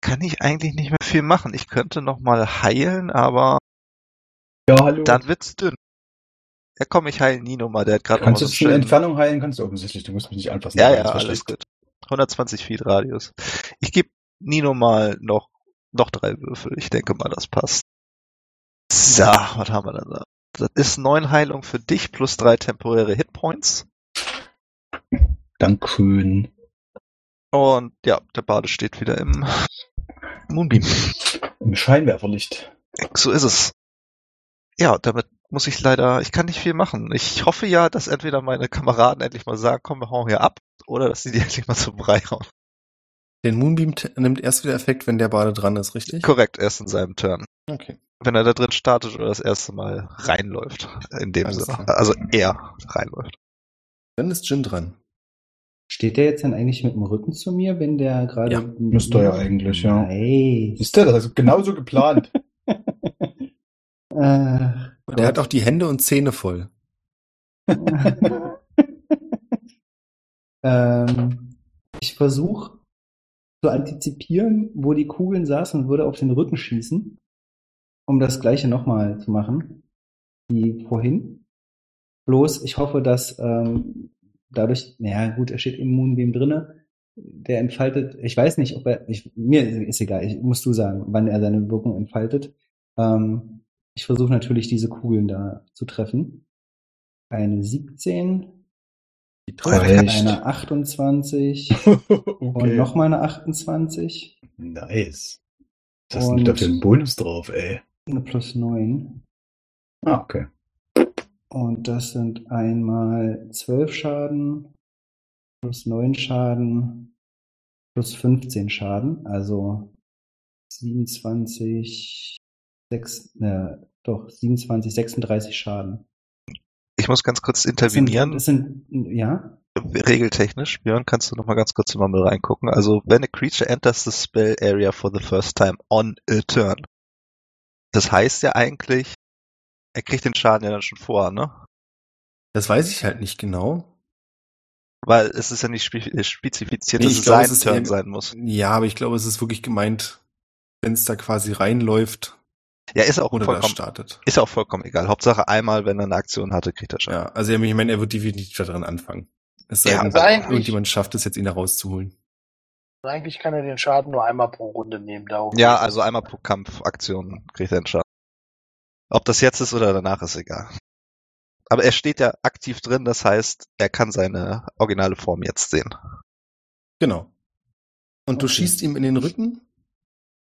kann ich eigentlich nicht mehr viel machen. Ich könnte noch mal heilen, aber Ja, hallo. dann wird's dünn. Ja, komm, ich heile Nino mal. Der hat gerade kannst du in. Entfernung heilen? Kannst du offensichtlich. Du musst mich nicht anfassen. Ja, ja, das alles gut. 120 Feet Radius. Ich gebe Nino mal noch, noch drei Würfel. Ich denke mal, das passt. So, was haben wir denn da? Das ist neun Heilung für dich plus drei temporäre Hitpoints. Dankeschön. Und ja, der Bade steht wieder im Moonbeam. Im Scheinwerferlicht. So ist es. Ja, damit muss ich leider, ich kann nicht viel machen. Ich hoffe ja, dass entweder meine Kameraden endlich mal sagen, komm, wir hauen hier ab, oder dass sie die <laughs> endlich mal zum Brei hauen. Den Moonbeam nimmt erst wieder Effekt, wenn der Bade dran ist, richtig? Korrekt, erst in seinem Turn. Okay. Wenn er da drin startet oder das erste Mal reinläuft. In dem Alles Sinne. klar. Also er reinläuft. Dann ist Jin dran. Steht der jetzt dann eigentlich mit dem Rücken zu mir, wenn der gerade. Ja, müsste er ja eigentlich, ja. Nice. Siehst du, das ist genauso geplant. <laughs> äh, Und er hat auch die Hände und Zähne voll. <laughs> ähm, ich versuche zu antizipieren, wo die Kugeln saßen und würde auf den Rücken schießen, um das gleiche nochmal zu machen wie vorhin. Bloß, ich hoffe, dass ähm, dadurch, naja gut, er steht im Moonbeam drinne, der entfaltet, ich weiß nicht, ob er, ich, mir ist egal, ich musst du sagen, wann er seine Wirkung entfaltet. Ähm, ich versuche natürlich diese Kugeln da zu treffen. Eine 17, Die Reicht. eine 28 <laughs> und okay. nochmal eine 28, Nice. Was hast du Und- da für einen Bonus drauf, ey? eine plus 9. Ah, okay. Und das sind einmal 12 Schaden, plus 9 Schaden, plus 15 Schaden, also 27, 6, äh, doch, 27, 36 Schaden. Ich muss ganz kurz Das sind, intervenieren. das sind, ja, regeltechnisch, Björn, kannst du noch mal ganz kurz in Mumble reingucken. Also, when a creature enters the spell area for the first time on a turn. Das heißt ja eigentlich, er kriegt den Schaden ja dann schon vor, ne? Das weiß ich halt nicht genau. Weil es ist ja nicht äh, spezifiziert, Nee, dass es glaube, sein es Turn sein muss. Ja, aber ich glaube, es ist wirklich gemeint, wenn es da quasi reinläuft Ja, ist auch vollkommen, startet. ist auch vollkommen egal. Hauptsache einmal, wenn er eine Aktion hatte, kriegt er Schaden. Ja, also ich meine, er wird definitiv daran anfangen. Es sei Ja, denn, also irgendjemand schafft es jetzt, ihn da rauszuholen. Eigentlich kann er den Schaden nur einmal pro Runde nehmen. Darum Ja, also einmal pro Kampfaktion kriegt er einen Schaden. Ob das jetzt ist oder danach, ist egal. Aber er steht ja aktiv drin, das heißt, er kann seine originale Form jetzt sehen. Genau. Und du Okay. schießt ihm in den Rücken.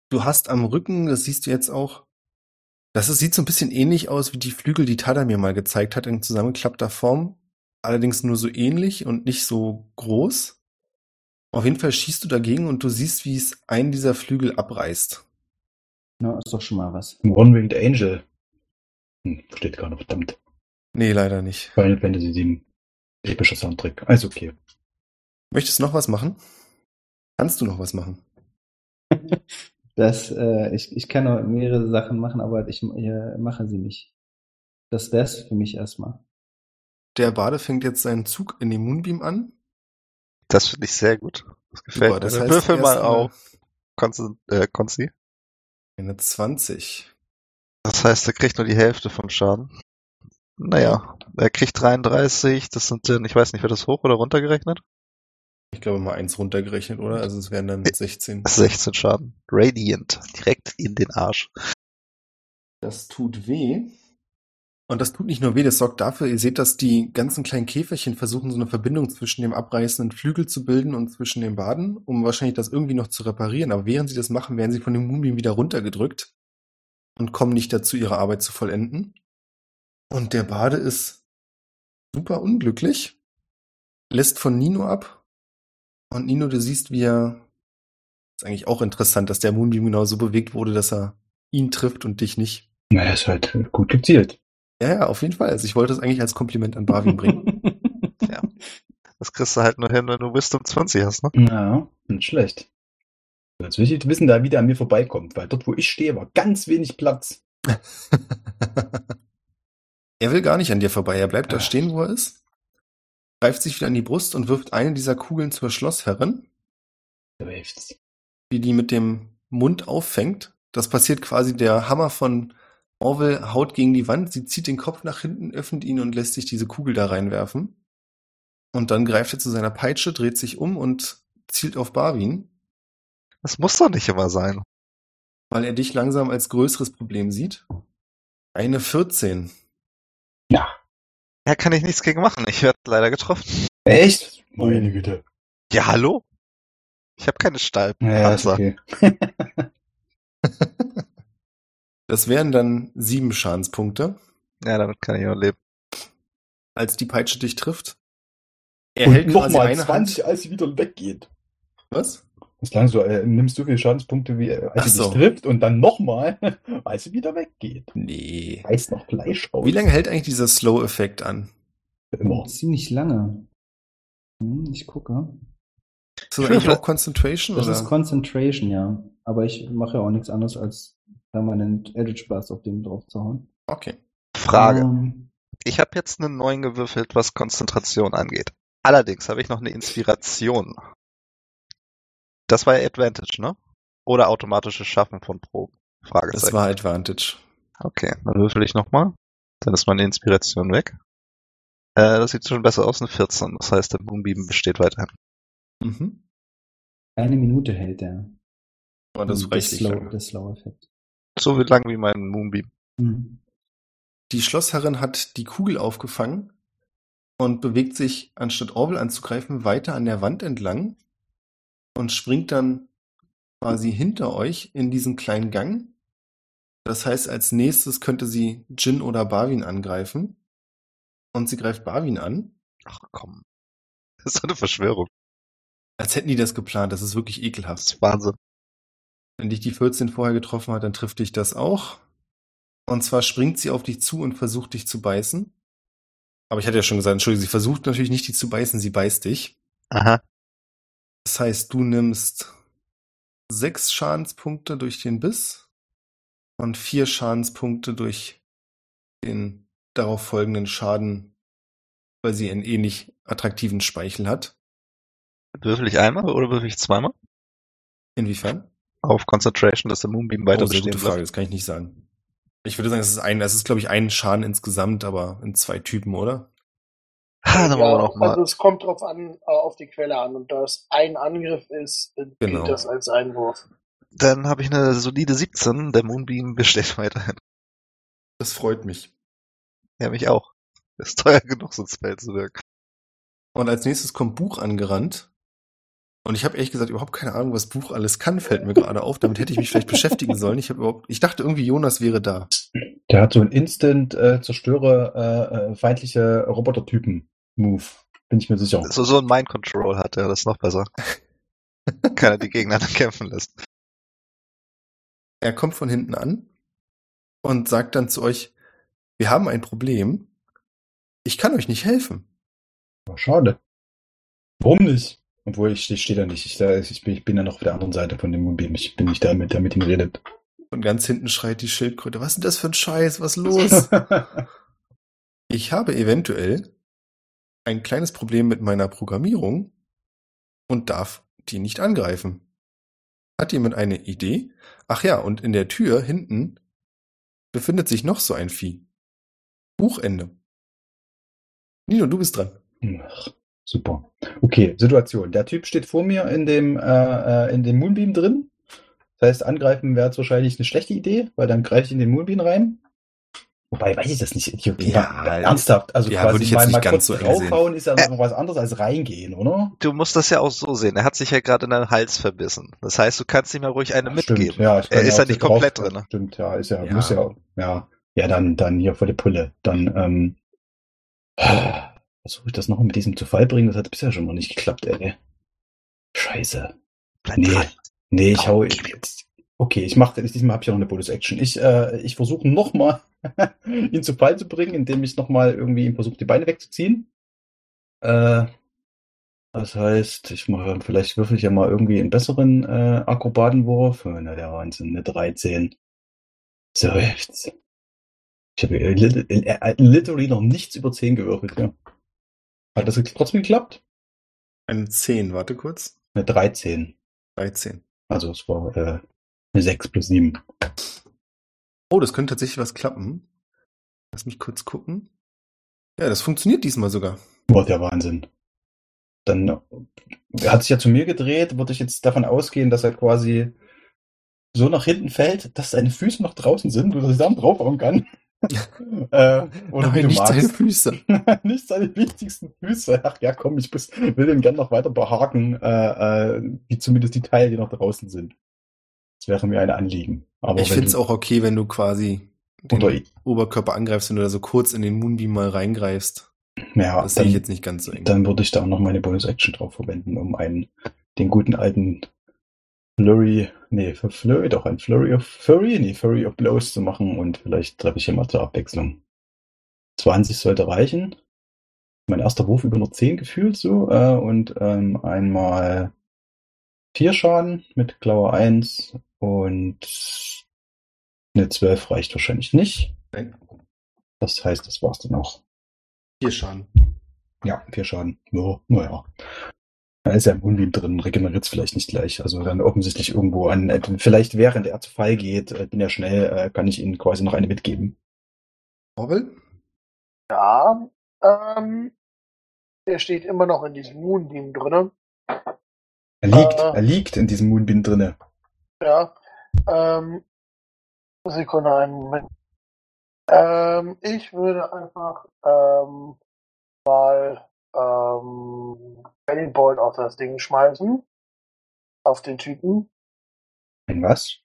Du hast am Rücken, das siehst du jetzt auch, das ist, sieht so ein bisschen ähnlich aus wie die Flügel, die Tada mir mal gezeigt hat, in zusammengeklappter Form. Allerdings nur so ähnlich und nicht so groß. Auf jeden Fall schießt du dagegen und du siehst, wie es einen dieser Flügel abreißt. Na, ist doch schon mal was. One-Winged Angel. Hm, steht gar nicht, verdammt. Nee, leider nicht. Final Fantasy 7. Epischer Soundtrack. Also okay. Möchtest du noch was machen? Kannst du noch was machen? <laughs> Das, äh, ich, ich kann noch mehrere Sachen machen, aber ich äh, mache sie nicht. Das wär's für mich erstmal. Der Bade fängt jetzt seinen Zug in den Moonbeam an. Das finde ich sehr gut. Das gefällt Super, das mir. heißt, Würfel mal auf Konzi, äh, Konzi. Eine 20. Das heißt, er kriegt nur die Hälfte vom Schaden. Naja, er kriegt 33, das sind dann, ich weiß nicht, wird das hoch oder runter gerechnet? Ich glaube mal eins runtergerechnet, oder? Also es wären dann 16. 16 Schaden. Radiant. Direkt in den Arsch. Das tut weh. Und das tut nicht nur weh, das sorgt dafür, ihr seht, dass die ganzen kleinen Käferchen versuchen, so eine Verbindung zwischen dem abreißenden Flügel zu bilden und zwischen den Baden, um wahrscheinlich das irgendwie noch zu reparieren. Aber während sie das machen, werden sie von dem Moonbeam wieder runtergedrückt und kommen nicht dazu, ihre Arbeit zu vollenden. Und der Bade ist super unglücklich, lässt von Nino ab. Und Nino, du siehst, wie er, ist eigentlich auch interessant, dass der Moonbeam genau so bewegt wurde, dass er ihn trifft und dich nicht. Naja, ist halt gut gezielt. Ja, ja, auf jeden Fall. Also ich wollte das eigentlich als Kompliment an Barwin bringen. <laughs> Ja. Das kriegst du halt nur hin, wenn du Wisdom 20 hast, ne? Ja, nicht schlecht. Jetzt will ich wissen, da wieder an mir vorbeikommt, weil dort, wo ich stehe, war ganz wenig Platz. <laughs> er will gar nicht an dir vorbei. Er bleibt da Ach. stehen, wo er ist, greift sich wieder an die Brust und wirft eine dieser Kugeln zur Schlossherrin, die die mit dem Mund auffängt. Das passiert quasi, der Hammer von Orwell haut gegen die Wand, sie zieht den Kopf nach hinten, öffnet ihn und lässt sich diese Kugel da reinwerfen. Und dann greift er zu seiner Peitsche, dreht sich um und zielt auf Barwin, Das muss doch nicht immer sein. weil er dich langsam als größeres Problem sieht. Eine 14. Ja. Ja, kann ich nichts gegen machen. Ich werde leider getroffen. Echt? Meine Güte. Ja, hallo? Ich habe keine Ja, ist Stahlpanzer. okay. <laughs> Das wären dann sieben Schadenspunkte, Ja, damit kann ich auch leben. als die Peitsche dich trifft. Er Und hält quasi nochmal eine 20, Hand. als sie wieder weggeht. Was? Das lang so, äh, nimmst du viele Schadenspunkte, wie äh, als sie so. dich trifft und dann nochmal, <laughs> als sie wieder weggeht. Nee. Reißt noch Fleisch raus. Wie lange hält eigentlich dieser Slow-Effekt an? Immer. Ziemlich lange. Hm, ich gucke. Ist das Ich eigentlich auch Concentration? Das oder? ist Concentration, ja. Aber ich mache ja auch nichts anderes, als permanent Eldritch Blast auf dem drauf zu hauen. okay. Frage. Ähm, Ich habe jetzt einen neuen gewürfelt, was Konzentration angeht. Allerdings habe ich noch eine Inspiration. Das war ja Advantage, ne? Oder automatisches Schaffen von Proben? Das Fragezeichen. war Advantage. Okay, dann würfel ich nochmal. Dann ist meine Inspiration weg. Äh, das sieht schon besser aus, eine 14. Das heißt, der Moonbeam besteht weiterhin. Mhm. eine Minute hält der. Aber das Hm, reicht nicht der Slow-Effekt. So wie lang wie mein Moonbeam. Hm. Die Schlossherrin hat die Kugel aufgefangen und bewegt sich, anstatt Orwell anzugreifen, weiter an der Wand entlang und springt dann quasi hinter euch in diesen kleinen Gang. Das heißt, als nächstes könnte sie Jin oder Barwin angreifen. Und sie greift Barwin an. Ach komm. Das ist eine Verschwörung. Als hätten die das geplant. Das ist wirklich Das ekelhaft. ist Wahnsinn. Wenn dich die 14 vorher getroffen hat, dann trifft dich das auch. Und zwar springt sie auf dich zu und versucht dich zu beißen. Aber ich hatte ja schon gesagt, Entschuldigung, sie versucht natürlich nicht, die zu beißen, sie beißt dich. Aha. Das heißt, du nimmst sechs Schadenspunkte durch den Biss und vier Schadenspunkte durch den darauf folgenden Schaden, weil sie einen ähnlich attraktiven Speichel hat. Würfel ich einmal oder würfel ich zweimal? Inwiefern? Auf Concentration, dass der Moonbeam weiter oh, das ist eine bestehen gute Frage, bleibt. das kann ich nicht sagen. Ich würde sagen, es ist ein, es ist, glaube ich, ein Schaden insgesamt, aber in zwei Typen, oder? Ah, <laughs> dann machen wir noch mal. also es kommt drauf an, äh, auf die Quelle an. Und da es ein Angriff ist, äh, Genau. gilt das als Einwurf. Dann habe ich eine solide 17. Der Moonbeam <laughs> besteht weiterhin. Das freut mich. Ja, mich auch. Ist teuer genug, so ein Spell zu wirken. Und als nächstes kommt Buch angerannt. Und ich habe ehrlich gesagt überhaupt keine Ahnung, was Buch alles kann, fällt mir gerade auf. Damit hätte ich mich vielleicht <laughs> beschäftigen sollen. Ich habe überhaupt, ich dachte irgendwie, Jonas wäre da. Der hat so einen Instant äh, zerstöre äh, äh, feindliche Robotertypen-Move. Bin ich mir sicher. So, so ein Mind Control hat er, das ist noch besser. <laughs> Kann er die Gegner dann kämpfen lassen. Er kommt von hinten an und sagt dann zu euch, wir haben ein Problem. Ich kann euch nicht helfen. Oh, schade. Warum nicht? Obwohl ich, ich stehe da nicht. Ich, da, ich, bin, ich bin ja noch auf der anderen Seite von dem Moonbeam. Ich bin nicht da, mit, der mit ihm redet. Und ganz hinten schreit die Schildkröte, was ist denn das für ein Scheiß? Was ist los? <laughs> Ich habe eventuell ein kleines Problem mit meiner Programmierung und darf die nicht angreifen. Hat jemand eine Idee? Ach ja, und in der Tür hinten befindet sich noch so ein Vieh. Buchende. Nino, du bist dran. Ach, super. Okay, Situation. Der Typ steht vor mir in dem, äh, äh, in dem Moonbeam drin. Das heißt, angreifen wäre jetzt wahrscheinlich eine schlechte Idee, weil dann greife ich in den Moonbeam rein. Wobei, weiß ich das nicht. Ich, Ja, ernsthaft. Also ja, quasi würde ich jetzt mal, nicht mal ganz kurz so draufhauen ist ja noch was anderes als reingehen, oder? Du musst das ja auch so sehen. Er hat sich ja gerade in deinen Hals verbissen. Das heißt, du kannst ihm ja ruhig eine Stimmt, mitgeben. ja, er ist ja nicht komplett drauf- drin. Stimmt, ja, ist ja, Ja. muss ja, ja. Ja, dann, dann hier volle Pulle. Dann, ähm, versuche ich das noch mit diesem zu Fall bringen. Das hat bisher schon mal nicht geklappt, ey. Scheiße. Bleib Nee, dran. Nee, ich hau. ihm. Okay, ich mache diesmal habe ich ja noch eine Bonus-Action. Ich, äh, ich versuche nochmal <laughs> ihn zu Fall zu bringen, indem ich nochmal irgendwie ihm versuche, die Beine wegzuziehen. Äh, das heißt, ich mache, vielleicht würfel ich ja mal irgendwie einen besseren äh, Akrobatenwurf. Na, der Wahnsinn, eine 13. So, jetzt. Ich habe äh, lit- äh, literally noch nichts über 10 gewürfelt, ja. Hat das trotzdem geklappt? Eine 10, warte kurz. Eine 13. 13. Also es war äh, eine 6 plus 7. Oh, das könnte tatsächlich was klappen. Lass mich kurz gucken. Ja, das funktioniert diesmal sogar. Boah, der Wahnsinn. Dann er hat sich ja zu mir gedreht, würde ich jetzt davon ausgehen, dass er quasi so nach hinten fällt, dass seine Füße noch draußen sind, dass ich da draufhauen kann. <laughs> äh, oder wie Nein, du nicht seine magst. Füße. <laughs> nicht seine wichtigsten Füße. Ach ja, komm, ich muss, will den gern noch weiter behaken, äh, äh, die, zumindest die Teile, die noch draußen sind. Das wäre mir ein Anliegen. Aber ich finde es auch okay, wenn du quasi den Oberkörper angreifst, wenn du da so kurz in den Moonbeam mal reingreifst. ja, Das sehe ich jetzt nicht ganz so eng. Dann würde ich da auch noch meine Bonus-Action drauf verwenden, um einen, den guten alten Flurry, nee, für Flurry, doch ein Flurry of Furry, nee, Furry of Blows zu machen und vielleicht treffe ich hier mal zur Abwechslung. 20 sollte reichen. Mein erster Wurf über nur 10 gefühlt so, äh, und ähm, einmal 4 Schaden mit Klaue 1 und eine 12 reicht wahrscheinlich nicht. Nein. Das heißt, das war's dann auch. Vier Schaden. Ja, vier Schaden. Ja, naja. Da ist ja im Moonbeam drin, regeneriert es vielleicht nicht gleich. Also dann offensichtlich irgendwo an, äh, vielleicht während er zu Fall geht, äh, bin ja schnell, äh, kann ich Ihnen quasi noch eine mitgeben. Orwell? Ja, ähm, der steht immer noch in diesem Moonbeam drinne. Er liegt, Äh. er liegt in diesem Moonbeam drinne. Ja, ähm, Sekunde, einen Moment. Ähm, ich würde einfach, ähm, mal, ähm, Guiding Bolt auf das Ding schmeißen. Auf den Typen. Ein was?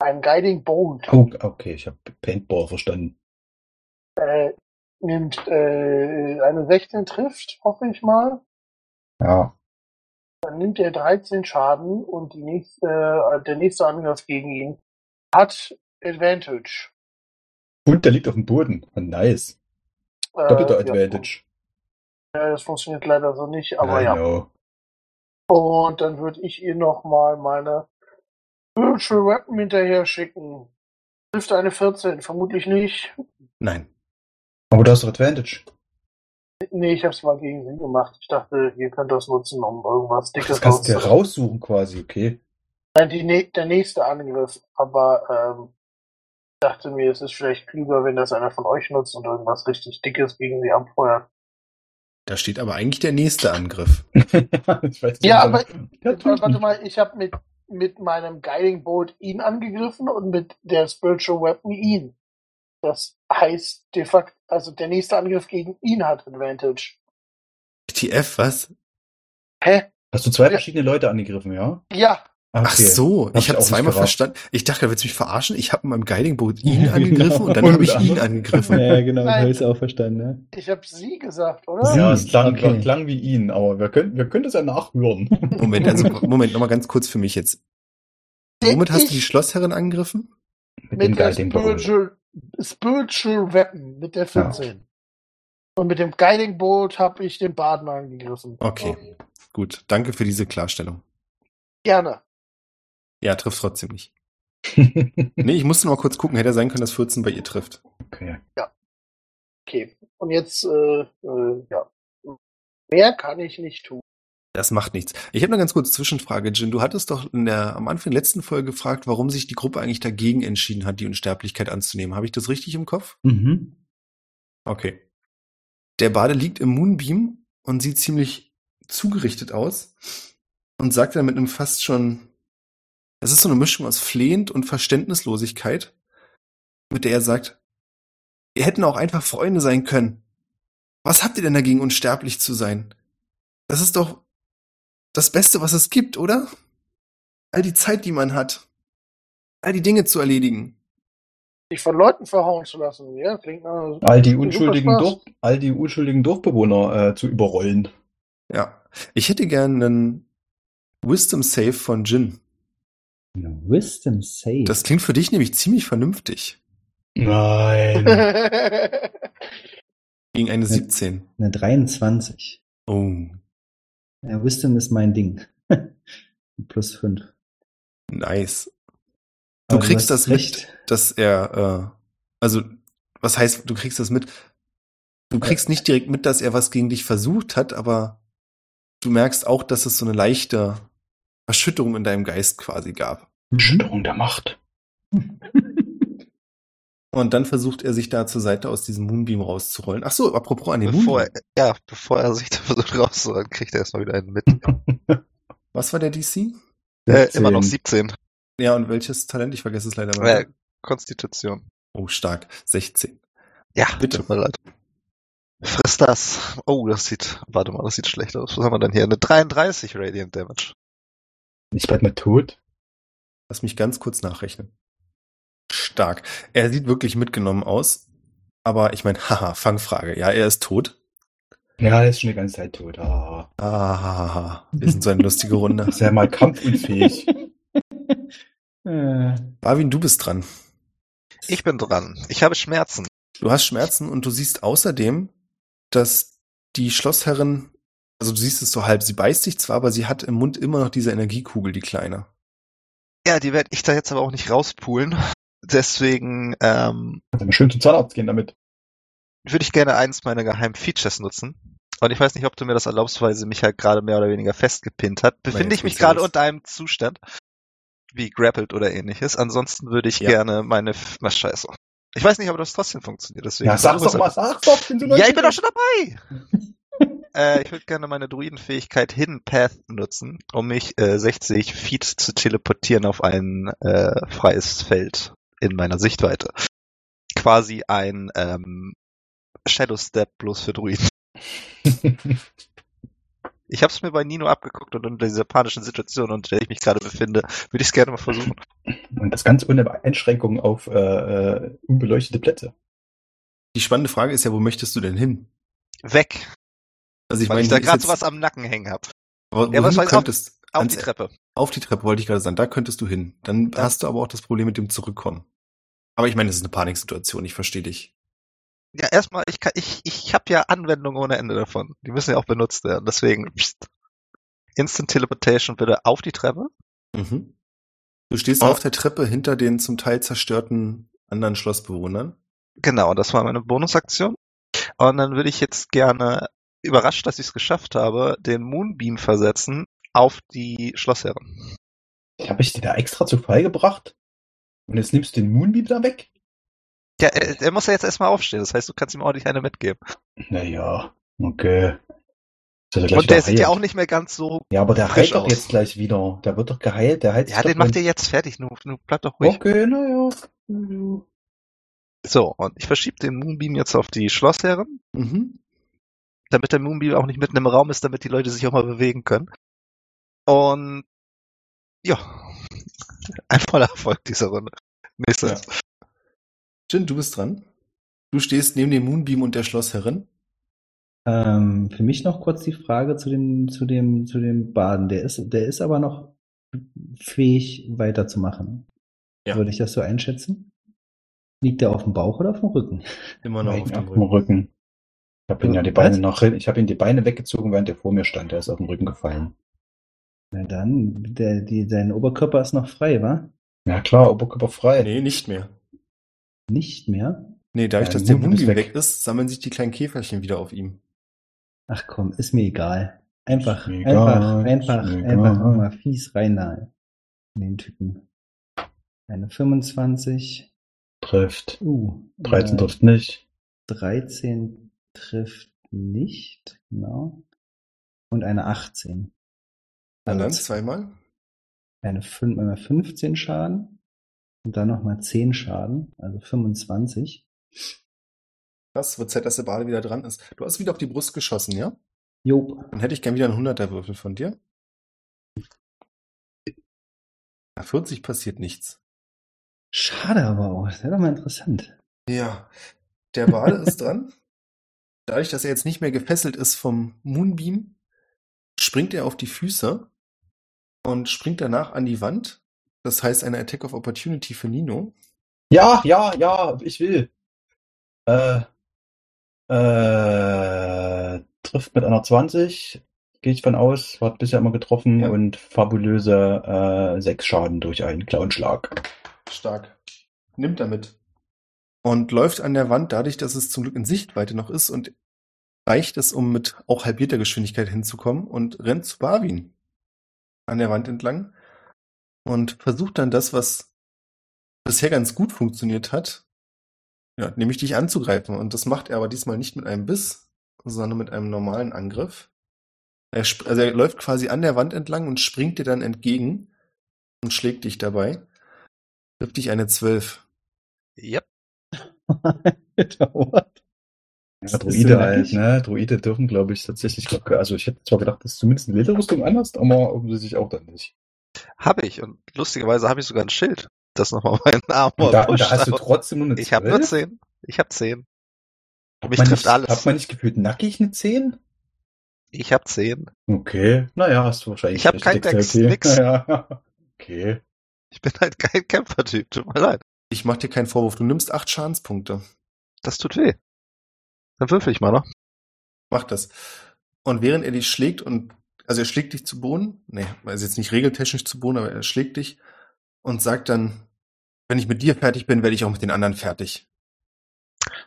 Ein Guiding Bolt. Oh, okay, ich habe Paintball verstanden. Äh, nimmt, äh, eine 16 trifft, hoffe ich mal. Ja, Dann nimmt er 13 Schaden und die nächste, äh, der nächste Angriff gegen ihn hat Advantage. und der liegt auf dem Boden. Oh, nice. Äh, Doppelter ja. Advantage. Ja, das funktioniert leider so nicht, aber I ja. know. Und dann würde ich ihr nochmal meine Virtual Weapon hinterher schicken. Trifft eine 14? Vermutlich nicht. Nein. Aber du hast doch Advantage. Nee, ich hab's mal gegen sie gemacht. Ich dachte, ihr könnt das nutzen, um irgendwas Dickes Das kannst du dir raussuchen quasi, okay. Nein, die, der nächste Angriff. Aber ähm, ich dachte mir, es ist vielleicht klüger, wenn das einer von euch nutzt und irgendwas richtig Dickes gegen sie abfeuert. Da steht aber eigentlich der nächste Angriff. <laughs> ich weiß Ja, nicht, aber Ja, tut warte mal, ich habe mit, mit meinem Guiding Bolt ihn angegriffen und mit der Spiritual Weapon ihn. Das heißt de facto, also der nächste Angriff gegen ihn hat Advantage. TF, was? Hä? Hast du zwei Ja. verschiedene Leute angegriffen, ja? Ja, Ah, Ach so, Hab ich habe zweimal verstanden. Ich dachte, da willst du mich verarschen. Ich habe mit meinem Guiding Boot <laughs> ihn Ja, angegriffen genau. und dann habe ich mit ihn angegriffen. Ja, genau, das Nein. habe ich auch verstanden. Ne? ich habe sie gesagt, oder? Sie? Ja, es klang, Okay. klang wie ihn, aber wir können, wir können das ja nachhören. Moment, also <laughs> Moment, nochmal ganz kurz für mich jetzt. Womit hast du die Schlossherrin angegriffen? mit der Guiding Bolt. Spiritual, Spiritual Weapon mit der 14. Und mit dem Guiding Bolt habe ich den Baden angegriffen. Okay, gut. Danke für diese Klarstellung. Gerne. Ja, trifft trotzdem nicht. <laughs> Nee, ich musste noch mal kurz gucken. Hätte ja sein können, dass 14 bei ihr trifft. okay. Okay. Und jetzt, äh, äh, ja. Mehr kann ich nicht tun. Das macht nichts. Ich habe eine ganz kurze Zwischenfrage, Jin. Du hattest doch in der, am Anfang der letzten Folge gefragt, warum sich die Gruppe eigentlich dagegen entschieden hat, die Unsterblichkeit anzunehmen. Habe ich das richtig im Kopf? Mhm. Okay. Der Bade liegt im Moonbeam und sieht ziemlich zugerichtet aus und sagt dann mit einem fast schon, es ist so eine Mischung aus flehend und Verständnislosigkeit, mit der er sagt, ihr hätten auch einfach Freunde sein können. Was habt ihr denn dagegen, unsterblich zu sein? Das ist doch das Beste, was es gibt, oder? All die Zeit, die man hat. All die Dinge zu erledigen. Sich von Leuten verhauen zu lassen. Ja, klingt nach All die super unschuldigen, Spaß. Dorf, all die unschuldigen Dorfbewohner äh, zu überrollen. Ja. Ich hätte gern einen Wisdom Save von Jin. Wisdom Save. Das klingt für dich nämlich ziemlich vernünftig. Nein. <laughs> Gegen eine Ja. 17. Eine 23. Oh, Ja, Wisdom ist mein Ding. <laughs> Plus 5. nice. Du kriegst das mit, dass er, äh, also, was heißt, du kriegst das mit? Du kriegst nicht direkt mit, dass er was gegen dich versucht hat, aber du merkst auch, dass es so eine leichte Erschütterung in deinem Geist quasi gab. Störung der Macht. <laughs> Und dann versucht er sich da zur Seite aus diesem Moonbeam rauszurollen. Ach so, apropos an den Bevor, Moonbeam. er, ja, bevor er sich <laughs> da versucht rauszuholen, kriegt er erstmal wieder einen mit. <laughs> Was war der DC? Äh, immer noch 17. Ja, und welches Talent? Ich vergesse es leider mal. Äh, Konstitution. Oh, stark. 16. Ja, Bitte. tut mir leid. Friss das. Oh, das sieht, warte mal, das sieht schlecht aus. Was haben wir denn hier? Eine 33 Radiant Damage. Ich bleib mal tot. Lass mich ganz kurz nachrechnen. Stark. Er sieht wirklich mitgenommen aus. Aber ich meine, <laughs> haha, Fangfrage. Ja, er ist tot. Ja, er ist schon die ganze Zeit tot. Ah. Ah, wir sind so eine lustige Runde. <laughs> Ist ja mal kampfunfähig. <laughs> Äh, Barwin, du bist dran. Ich bin dran. Ich habe Schmerzen. Du hast Schmerzen und du siehst außerdem, dass die Schlossherrin, also du siehst es so halb, sie beißt sich zwar, aber sie hat im Mund immer noch diese Energiekugel, die kleine. Ja, die werde ich da jetzt aber auch nicht rauspulen. <laughs> Deswegen ähm, mal schön zum Zahnarzt gehen damit. würde ich gerne eins meiner geheimen Features nutzen. Und ich weiß nicht, ob du mir das erlaubst, weil sie mich halt gerade mehr oder weniger festgepinnt hat. Befinde ich mich gerade unter einem Zustand, wie grappled oder ähnliches. Ansonsten würde ich Ja. gerne meine... F Na, scheiße. Ich weiß nicht, ob das trotzdem funktioniert. Deswegen Ja, sag's versuch doch mal, sag's doch. Ja, ich bin doch schon dabei. <laughs> äh, ich würde gerne meine Druidenfähigkeit Hidden Path nutzen, um mich äh, 60 Feet zu teleportieren auf ein äh, freies Feld in meiner Sichtweite. Quasi ein ähm, Shadow Step bloß für Druiden. <laughs> Ich habe es mir bei Nino abgeguckt und unter dieser panischen Situation, unter der ich mich gerade befinde, würde ich es gerne mal versuchen. Und das Ganze ohne Einschränkungen auf äh, äh, unbeleuchtete Plätze. Die spannende Frage ist ja, wo möchtest du denn hin? Weg, Also ich weil meine, ich da gerade was am Nacken hängen habe. aber Ja, was ich, könntest, Auf ans- die Treppe. Auf die Treppe wollte ich gerade sagen, da könntest du hin. Dann Ja. hast du aber auch das Problem mit dem Zurückkommen. Aber ich meine, es ist eine Paniksituation, ich verstehe dich. Ja, erstmal, ich kann, ich, ich habe ja Anwendungen ohne Ende davon. Die müssen ja auch benutzt werden. Deswegen, pst. Instant Teleportation bitte auf die Treppe. Mhm. Du stehst Oh. auf der Treppe hinter den zum Teil zerstörten anderen Schlossbewohnern. Genau, das war meine Bonusaktion. Und dann würde ich jetzt gerne, überrascht, dass ich es geschafft habe, den Moonbeam versetzen auf die Schlossherren. Habe ich dir da extra zu Fall gebracht? Und jetzt nimmst du den Moonbeam da weg? Ja, er, er muss ja jetzt erstmal aufstehen. Das heißt, du kannst ihm ordentlich eine mitgeben. Naja, okay. Und der sieht ja auch nicht mehr ganz so. Ja, aber der heilt doch aus. jetzt gleich wieder. Der wird doch geheilt. Der heilt sich Ja, den macht ihr jetzt fertig. Nur, nur bleib doch ruhig. Okay, naja. So, und ich verschiebe den Moonbeam jetzt auf die Schlossherren, Mhm. Damit der Moonbeam auch nicht mitten im Raum ist, damit die Leute sich auch mal bewegen können. Und ja, <laughs> ein voller Erfolg dieser Runde. Nächstes. Jin, du bist dran. Du stehst neben dem Moonbeam und der Schlossherrin. Ähm, für mich noch kurz die Frage zu dem, zu dem, zu dem Baden. Der ist, der ist aber noch fähig weiterzumachen. Ja. Würde ich das so einschätzen? Liegt der auf dem Bauch oder auf dem Rücken? Immer noch auf Auf dem dem Rücken. Rücken. Ich habe ihn ja die Was? Beine nach, ich habe ihn die Beine weggezogen, während er vor mir stand. Der ist auf den Rücken gefallen. Na dann, der, die, sein Oberkörper ist noch frei, wa? Ja klar, Oberkörper frei. Nee, nicht mehr. Nicht mehr? Nee, dadurch, Ja, dass der Moonbeam weg. weg ist, sammeln sich die kleinen Käferchen wieder auf ihm. Ach komm, ist mir egal. Einfach, mir egal, einfach, einfach, einfach mal fies rein da in den Typen. Eine 25. Trifft. Uh, 13 äh, trifft nicht. 13 trifft nicht, genau. Und eine 18. Na dann, Also zweimal. eine fün- einmal 15 Schaden und dann nochmal 10 Schaden, also 25. Krass, wird Zeit, dass der Bade wieder dran ist. Du hast wieder auf die Brust geschossen, ja? Jo, Dann hätte ich gern wieder einen 100er-Würfel von dir. Na, 40 passiert nichts. schade aber auch. Das wäre doch mal interessant. Ja, der Bade ist dran. <laughs> Dadurch, dass er jetzt nicht mehr gefesselt ist vom Moonbeam, springt er auf die Füße und springt danach an die Wand. Das heißt eine Attack of Opportunity für Nino. Ja, ja, ja, ich will. Äh, äh, trifft mit einer 20, gehe ich von aus, hat bisher immer getroffen Ja. und fabulöse äh, 6 Schaden durch einen Clownschlag. Stark. Nimmt damit. Und läuft an der Wand, dadurch, dass es zum Glück in Sichtweite noch ist und reicht es, um mit auch halbierter Geschwindigkeit hinzukommen und rennt zu Barwin an der Wand entlang und versucht dann das, was bisher ganz gut funktioniert hat, ja, nämlich dich anzugreifen. Und das macht er aber diesmal nicht mit einem Biss, sondern mit einem normalen Angriff. Er, also er läuft quasi an der Wand entlang und springt dir dann entgegen und schlägt dich dabei. Trifft dich eine 12. Yep. <laughs> Dauert. Ja, Druide so halt, ne? Druide dürfen, glaube ich, tatsächlich, also ich hätte zwar gedacht, dass zumindest eine Lederrüstung anders, aber offensichtlich auch dann nicht. Habe ich. Und lustigerweise habe ich sogar ein Schild, das nochmal meinen Arm Und da, und da pusht, hast du <laughs> trotzdem nur eine Ich habe nur 12? 10. Ich habe 10. Hat Mich trifft nicht, alles. Hat man nicht gefühlt nackig eine 10? Ich habe 10. Okay, naja, hast du wahrscheinlich Ich hab recht, kein Dex, okay. nix. <laughs> Ja, okay. Ich bin halt kein Kämpfertyp, tut mir leid. Ich mach dir keinen Vorwurf. Du nimmst acht Schadenspunkte. Das tut weh. Dann würfel ich mal noch. Mach das. Und während er dich schlägt und, also er schlägt dich zu Boden, nee, also jetzt nicht regeltechnisch zu Boden, aber er schlägt dich und sagt dann, wenn ich mit dir fertig bin, werde ich auch mit den anderen fertig.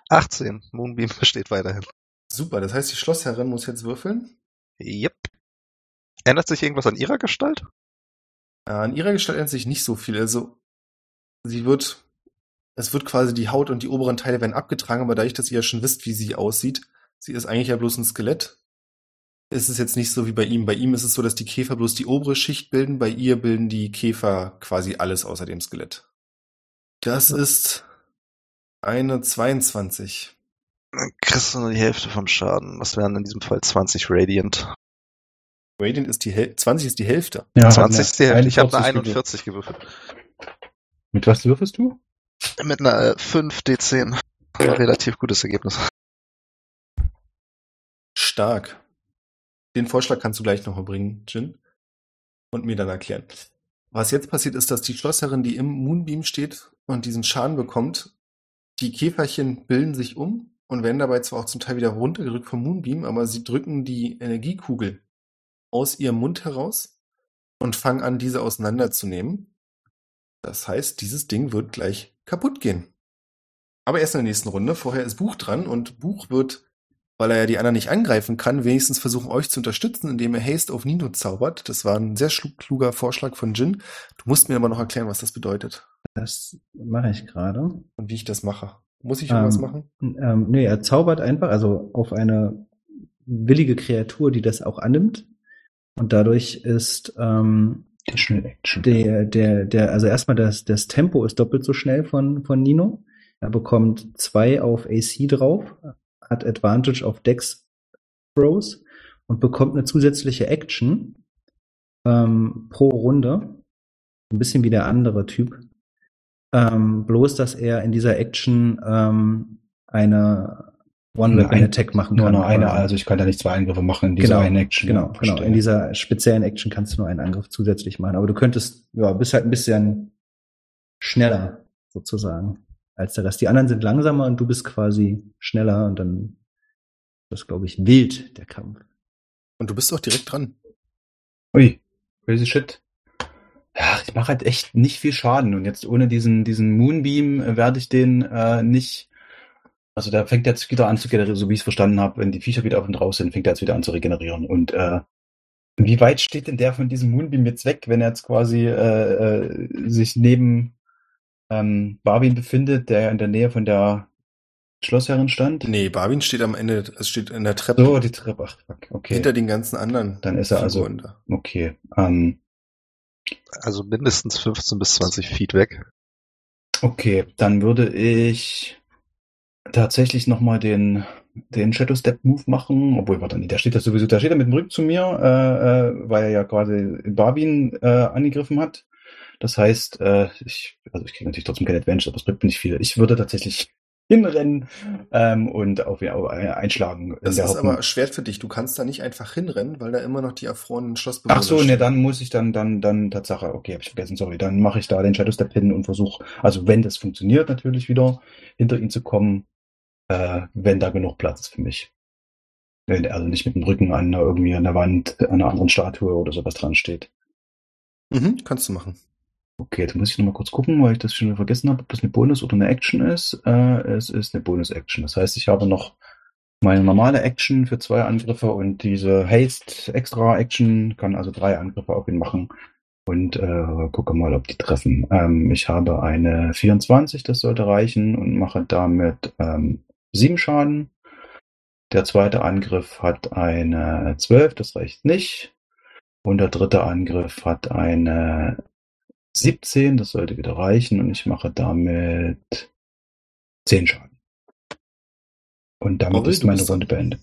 18. Moonbeam <laughs> besteht weiterhin. Super, das heißt, die Schlossherrin muss jetzt würfeln. Yep. Ändert sich irgendwas an ihrer Gestalt? Äh, An ihrer Gestalt ändert sich nicht so viel. Also, sie wird, es wird quasi die Haut und die oberen Teile werden abgetragen, aber dadurch, dass ihr ja schon wisst, wie sie aussieht, sie ist eigentlich ja bloß ein Skelett. Ist es jetzt nicht so wie bei ihm. Bei ihm ist es so, dass die Käfer bloß die obere Schicht bilden, bei ihr bilden die Käfer quasi alles außer dem Skelett. Das ist eine 22. Dann kriegst du nur die Hälfte vom Schaden. Das wären in diesem Fall 20 Radiant. Radiant ist die Häl 20 ist die Hälfte. Ja, 20 ist die Hälfte. Ich habe eine 41 41 gewürfelt. Mit was würfelst du? Mit einer äh, 5 D10. Ein relativ gutes Ergebnis. Stark. Den Vorschlag kannst du gleich noch bringen, Jin. Und mir dann erklären. Was jetzt passiert ist, dass die Schlosserin, die im Moonbeam steht und diesen Schaden bekommt, die Käferchen bilden sich um und werden dabei zwar auch zum Teil wieder runtergedrückt vom Moonbeam, aber sie drücken die Energiekugel aus ihrem Mund heraus und fangen an, diese auseinanderzunehmen. Das heißt, dieses Ding wird gleich kaputt gehen. Aber erst in der nächsten Runde. Vorher ist Buch dran und Buch wird, weil er ja die anderen nicht angreifen kann, wenigstens versuchen, euch zu unterstützen, indem er Haste auf Nino zaubert. Das war ein sehr kluger Vorschlag von Jin. Du musst mir aber noch erklären, was das bedeutet. Das mache ich gerade. Und wie ich das mache. Muss ich irgendwas Ähm, machen? Ähm, nee, er zaubert einfach, also auf eine willige Kreatur, die das auch annimmt. Und dadurch ist ähm, Additional Action. der, der, der, also erstmal das, das Tempo ist doppelt so schnell von, von Nino. Er bekommt zwei auf AC drauf, hat Advantage auf Dex Throws und bekommt eine zusätzliche Action ähm, pro Runde. Ein bisschen wie der andere Typ. Ähm, bloß, dass er in dieser Action ähm, eine One-Weapon-Attack machen Nur kann. noch eine, quasi. also ich kann da nicht zwei Angriffe machen in dieser Genau, einen Action. Genau, genau. In dieser speziellen Action kannst du nur einen Angriff zusätzlich machen. Aber du könntest, ja, bist halt ein bisschen schneller sozusagen als der Rest. Die anderen sind langsamer und du bist quasi schneller und dann ist das, glaube ich, wild, der Kampf. Und du bist auch direkt dran. Ui, crazy shit. Ja, ich mache halt echt nicht viel Schaden und jetzt ohne diesen, diesen Moonbeam äh, werde ich den äh, nicht. Also der fängt jetzt wieder an zu generieren, so wie ich es verstanden habe, wenn die Viecher wieder auf und raus sind, fängt er jetzt wieder an zu regenerieren. Und äh, wie weit steht denn der von diesem Moonbeam jetzt weg, wenn er jetzt quasi äh, äh, sich neben ähm, Barwin befindet, der ja in der Nähe von der Schlossherrin stand? Nee, Barwin steht am Ende, es steht in der Treppe So, die Treppe. Ach, fuck, okay. hinter den ganzen anderen. Dann ist er also- da. Okay. Ähm, Also mindestens 15 bis 20 Feet weg. Okay, dann würde ich tatsächlich nochmal den, den Shadow Step Move machen, obwohl, warte, nee, der steht ja sowieso, der steht ja mit dem Rücken zu mir, äh, äh, weil er ja quasi Barwin äh, angegriffen hat. Das heißt, äh, ich, also ich kriege natürlich trotzdem kein Advantage, aber es bringt mir nicht viel. Ich würde tatsächlich hinrennen ähm, und auf ihn äh, einschlagen. in Das ist Hoffnung- aber schwer für dich. Du kannst da nicht einfach hinrennen, weil da immer noch die erfrorenen Schlossbewohner Ach so, ne, stehen. dann muss ich dann, dann, dann, Tatsache, okay, habe ich vergessen, sorry, dann mache ich da den Shadow Step hin und versuche, also wenn das funktioniert, natürlich wieder hinter ihn zu kommen, äh, wenn da genug Platz ist für mich. Wenn, also nicht mit dem Rücken an irgendwie an der Wand, an einer anderen Statue oder sowas dran steht. Mhm, kannst du machen. Okay, jetzt muss ich nochmal kurz gucken, weil ich das schon wieder vergessen habe, ob das eine Bonus- oder eine Action ist. Äh, es ist eine Bonus-Action. Das heißt, ich habe noch meine normale Action für zwei Angriffe und diese Haste-Extra-Action kann also drei Angriffe auf ihn machen. Und äh, gucke mal, ob die treffen. Ähm, ich habe eine 24, das sollte reichen, und mache damit ähm, sieben Schaden. Der zweite Angriff hat eine 12, das reicht nicht. Und der dritte Angriff hat eine 17, das sollte wieder reichen und ich mache damit 10 Schaden. Und damit Orwell, ist meine Runde beendet.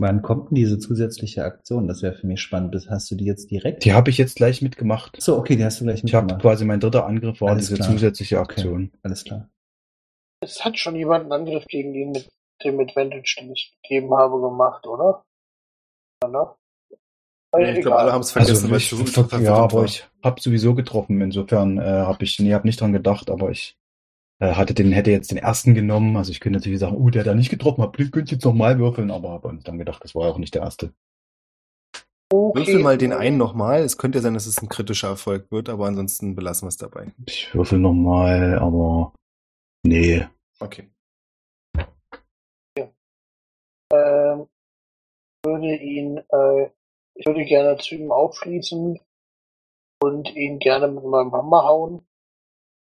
Wann kommt denn diese zusätzliche Aktion? Das wäre für mich spannend. Das hast du die jetzt direkt? Die habe ich jetzt gleich mitgemacht. Ach so, okay, die hast du gleich Ich habe mitgemacht. quasi mein dritter Angriff war Alles diese klar. zusätzliche Okay. Aktion. Alles klar. Es hat schon jemand einen Angriff gegen ihn mit dem Advantage, den ich gegeben habe, gemacht, oder? Ja, ne? Nee, ich glaube, alle haben es vergessen, weil ich, es so ver- verwirrend ja, aber war. ich habe sowieso getroffen. Insofern äh, habe ich, nee, habe nicht dran gedacht, aber ich äh, hatte den, hätte jetzt den ersten genommen. Also ich könnte natürlich sagen, oh, der hat da nicht getroffen, hab, könnte ich jetzt nochmal würfeln, aber habe uns dann gedacht, das war ja auch nicht der erste. okay. Würfel mal den einen nochmal. Es könnte ja sein, dass es ein kritischer Erfolg wird, aber ansonsten belassen wir es dabei. Ich würfel nochmal, aber nee. Okay. Ähm, würde ihn, äh, ich würde gerne zu ihm aufschließen und ihn gerne mit meinem Hammer hauen.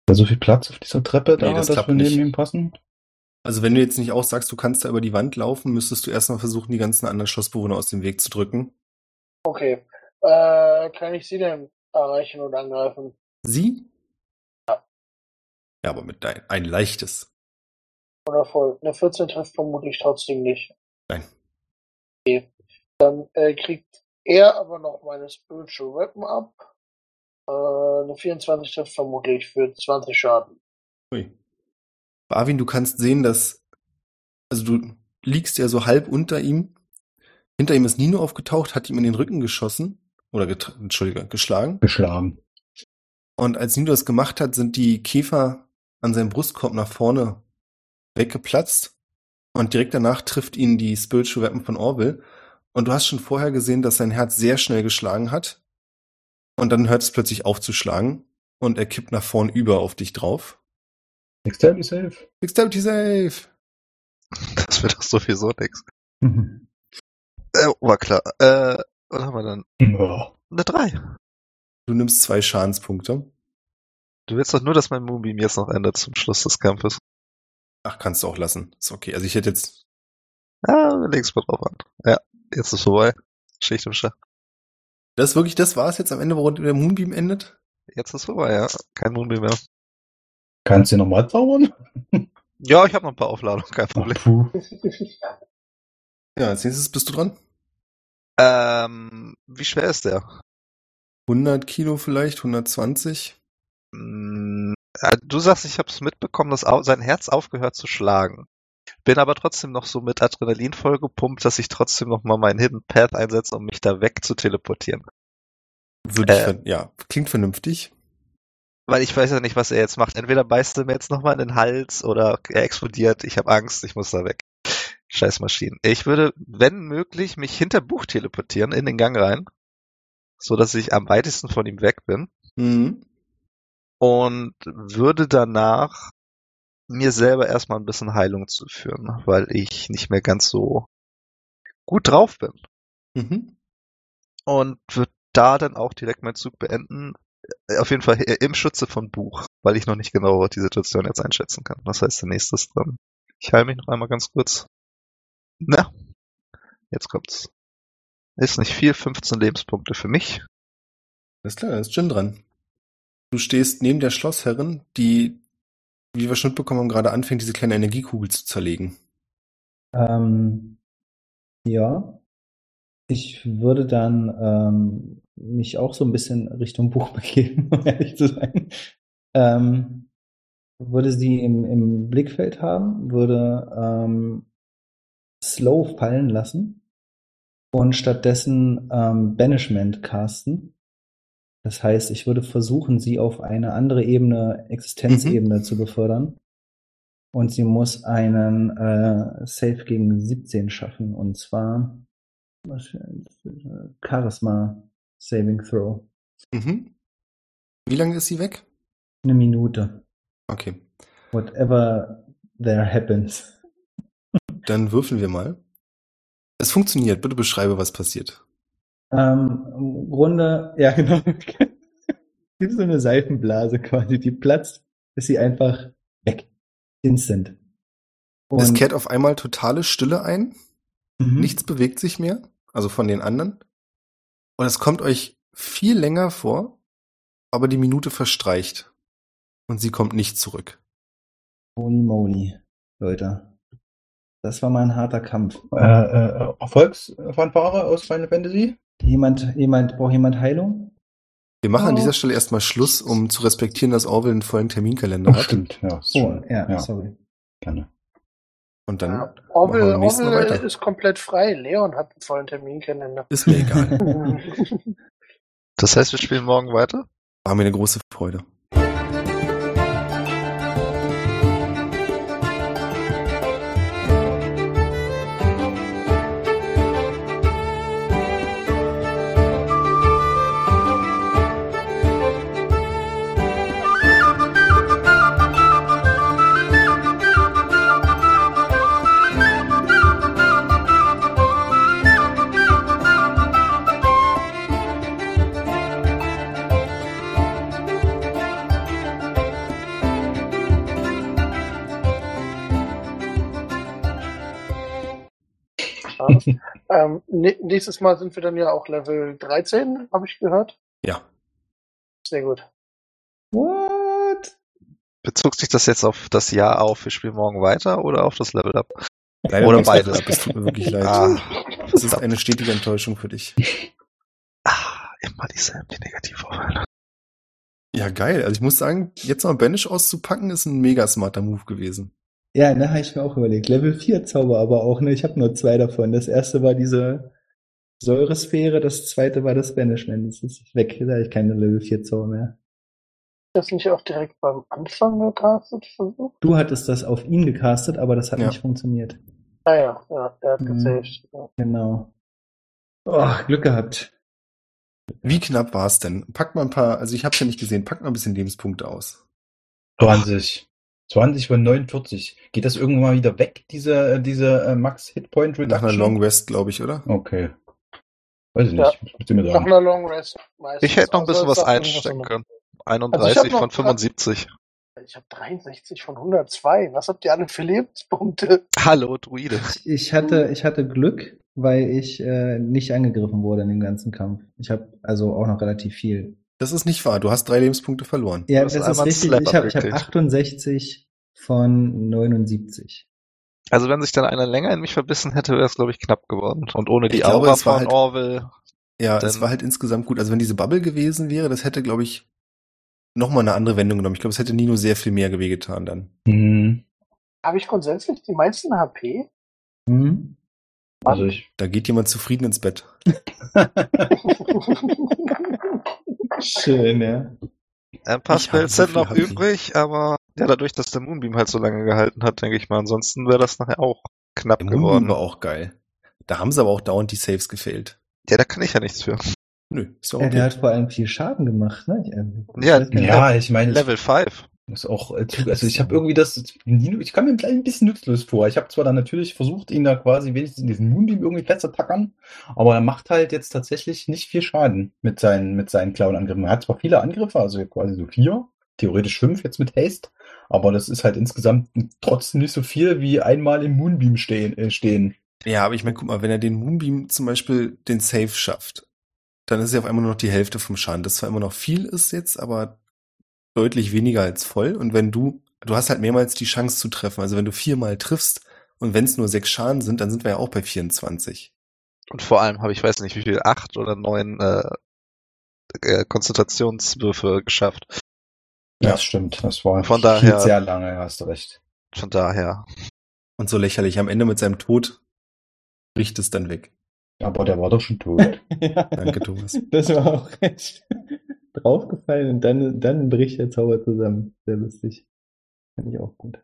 Da so viel Platz auf dieser Treppe da, Nee, das dass klappt wir neben nicht. ihm passen? Also wenn du jetzt nicht auch sagst, du kannst da über die Wand laufen, müsstest du erstmal versuchen, die ganzen anderen Schlossbewohner aus dem Weg zu drücken. Okay. Äh, kann ich sie denn erreichen und angreifen? Sie? Ja. Aber mit ein, ein leichtes. Oder voll? Eine 14 trifft vermutlich trotzdem nicht. Nein. Okay. Dann äh, kriegt er aber noch meine Spiritual Weapon ab. Äh, eine 24 trifft vermutlich für 20 Schaden. Ui. Barwin, du kannst sehen, dass, also du liegst ja so halb unter ihm. Hinter ihm ist Nino aufgetaucht, hat ihm in den Rücken geschossen. Oder, Entschuldige, geschlagen. Geschlagen. Und als Nino das gemacht hat, sind die Käfer an seinem Brustkorb nach vorne weggeplatzt. Und direkt danach trifft ihn die Spiritual Weapon von Orville. Und du hast schon vorher gesehen, dass sein Herz sehr schnell geschlagen hat. Und dann hört es plötzlich auf zu schlagen. Und er kippt nach vorn über auf dich drauf. Dexterity Save. Dexterity Save! Das wird doch sowieso nix. Mhm. Äh, war klar. Äh, was haben wir dann? Ja. Eine 3. Du nimmst zwei Schadenspunkte. Du willst doch nur, dass mein Moonbeam jetzt noch endet zum Schluss des Kampfes. Ach, kannst du auch lassen. Ist okay. Also ich hätte jetzt. Ah, wir legen es mal drauf an. Ja, jetzt ist vorbei. Schicht im Schach. Das ist wirklich, das war es jetzt am Ende, wo der Moonbeam endet? Jetzt ist vorbei, ja. Kein Moonbeam mehr. Kannst du nochmal zaubern? <laughs> Ja, ich habe noch ein paar Aufladungen, kein Problem. puh. Ja, als nächstes bist du dran. Ähm, wie schwer ist der? 100 Kilo vielleicht, 120. Hm, äh, Du sagst, ich habe es mitbekommen, dass sein Herz aufgehört zu schlagen. Bin aber trotzdem noch so mit Adrenalin vollgepumpt, dass ich trotzdem noch mal meinen Hidden Path einsetze, um mich da weg zu teleportieren. Würde ich, Äh. ver- ja, klingt vernünftig. Weil ich weiß ja nicht, was er jetzt macht. Entweder beißt er mir jetzt noch mal in den Hals oder er explodiert. Ich habe Angst, ich muss da weg. Scheiß Maschinen. Ich würde, wenn möglich, mich hinter Buch teleportieren in den Gang rein, so dass ich am weitesten von ihm weg bin. Mhm. Und würde danach mir selber erstmal ein bisschen Heilung zuführen, weil ich nicht mehr ganz so gut drauf bin. Mhm. Und würde da dann auch direkt meinen Zug beenden. Äh, Auf jeden Fall äh, im Schutze von Buch, weil ich noch nicht genau die Situation jetzt einschätzen kann. Das heißt, der nächste ist dran. Ich heile mich noch einmal ganz kurz. Na, jetzt kommt's. Ist nicht viel, 15 Lebenspunkte für mich. Alles klar, ist Jin dran. Du stehst neben der Schlossherrin, die, wie wir schon mitbekommen haben, gerade anfängt, diese kleine Energiekugel zu zerlegen. Ähm, ja. Ich würde dann ähm, mich auch so ein bisschen Richtung Buch begeben, <laughs> um ehrlich zu sein. Ähm, würde sie im, im Blickfeld haben, würde ähm, Slow fallen lassen und stattdessen ähm, Banishment casten. Das heißt, ich würde versuchen, sie auf eine andere Ebene, Existenzebene zu befördern. Und sie muss einen äh, Save gegen 17 schaffen. Und zwar äh, Charisma Saving Throw. Mhm. Wie lange ist sie weg? Eine Minute. Okay. Whatever there happens. Dann würfeln wir mal. Es funktioniert. Bitte beschreibe, was passiert. Ähm, Im Grunde, ja <laughs> genau. Wie so eine Seifenblase quasi, die platzt, ist sie einfach weg. Instant. es kehrt auf einmal totale Stille ein. Mhm. Nichts bewegt sich mehr. Also von den anderen. Und es kommt euch viel länger vor, aber die Minute verstreicht. Und sie kommt nicht zurück. Holy moly, Leute. Das war mal ein harter Kampf. Äh, äh, Erfolgsfanfare aus Final Fantasy? Jemand, jemand, braucht jemand Heilung? Wir machen an Oh. dieser Stelle erstmal Schluss, um zu respektieren, dass Orwell einen vollen Terminkalender Oh, hat. stimmt, ja. Oh, ja, ja, sorry. gerne. Und dann Ja, Orwell, Orwell weiter. ist komplett frei. Leon hat einen vollen Terminkalender. Ist mir egal. <laughs> Das heißt, wir spielen morgen weiter? War mir eine große Freude. <laughs> ähm, nä- nächstes Mal sind wir dann ja auch Level 13, habe ich gehört. Ja. Sehr gut. What? Bezog sich das jetzt auf das Jahr auf, wir spielen morgen weiter oder auf das Level Up? Leider Oder beides. Es tut mir wirklich leid. Ah, Es ist eine stetige Enttäuschung für dich. ah, immer dieselben, die negativ. Ja, geil. Also ich muss sagen, jetzt noch Banish auszupacken, ist ein mega smarter Move gewesen. Ja, ne, habe ich mir auch überlegt. Level 4 Zauber aber auch, ne? Ich habe nur zwei davon. Das erste war diese Säuresphäre, das zweite war das Banishment. Das ist weg, da habe ich keine Level 4 Zauber mehr. Das nicht auch direkt beim Anfang gecastet versucht? Du hattest das auf ihn gecastet, aber das hat Ja. nicht funktioniert. Ah ja, ja, er hat Mhm. gesaved. Ja. Genau. Oh, Glück gehabt. Wie knapp war es denn? Packt mal ein paar, also ich habe ja nicht gesehen, packt mal ein bisschen Lebenspunkte aus. 20. 20 von 49. Geht das irgendwann mal wieder weg, diese, diese äh, Max Hitpoint Nach Reduction? einer Long Rest, glaube ich, oder? Okay. Weiß ich Ja. nicht. Mir Nach einer Long Rest meistens. Ich hätte noch ein bisschen Außer was einstecken können. Also ich 31 hab noch- von 75. noch- Ich habe 63 von 102. Was habt ihr alle für Lebenspunkte? <laughs> Hallo, Druide. Ich hatte, ich hatte Glück, weil ich äh, nicht angegriffen wurde in dem ganzen Kampf. Ich habe also auch noch relativ viel. Das ist nicht wahr. Du hast drei Lebenspunkte verloren. Ja, Du hast das ist richtig. Ich habe hab abgekriegt. 68 von 79. Also wenn sich dann einer länger in mich verbissen hätte, wäre es, glaube ich, knapp geworden. Und ohne die Ich glaube, Aura es war von halt- Orwell. Ja, es war halt insgesamt gut. Also wenn diese Bubble gewesen wäre, das hätte, glaube ich, nochmal eine andere Wendung genommen. Ich glaube, es hätte Nino sehr viel mehr wehgetan dann. Hm. Habe ich grundsätzlich die meisten HP? Hm? Also ich. Da geht jemand zufrieden ins Bett. <laughs> <laughs> Schön, ja. Ein paar Ich Spells sind noch übrig, aber ja, dadurch, dass der Moonbeam halt so lange gehalten hat, denke ich mal, ansonsten wäre das nachher auch knapp Der Moonbeam geworden. war auch geil. Da haben sie aber auch dauernd die Saves gefehlt. Ja, da kann ich ja nichts für. Nö, ist doch ja. okay. Der hat vor allem viel Schaden gemacht, ne? Ich, äh, Ja, Ja, ich meine, Level 5. Ist auch, äh, also ich habe irgendwie das, ich kam mir ein klein bisschen nutzlos vor. Ich habe zwar dann natürlich versucht, ihn da quasi wenigstens in diesen Moonbeam irgendwie festzutackern, aber er macht halt jetzt tatsächlich nicht viel Schaden mit seinen, mit seinen Clown-Angriffen. Er hat zwar viele Angriffe, also quasi so vier, theoretisch fünf jetzt mit Haste, aber das ist halt insgesamt trotzdem nicht so viel wie einmal im Moonbeam stehen. Äh, stehen. Ja, aber ich meine, guck mal, wenn er den Moonbeam zum Beispiel den Save schafft, dann ist er auf einmal nur noch die Hälfte vom Schaden. Das zwar immer noch viel ist jetzt, aber deutlich weniger als voll. Und wenn du, du hast halt mehrmals die Chance zu treffen. Also wenn du viermal triffst und wenn es nur sechs Schaden sind, dann sind wir ja auch bei 24. Und vor allem habe ich weiß nicht wie viel, acht oder neun äh, äh, Konzentrationswürfe geschafft. Ja, das stimmt. Das war Von daher- sehr lange, hast du recht. Von daher. Und so lächerlich. Am Ende mit seinem Tod bricht es dann weg. Aber der war doch schon tot. ja. <laughs> Danke, Thomas. Das war auch recht draufgefallen und dann, dann bricht der Zauber zusammen. Sehr lustig. Finde ich auch gut.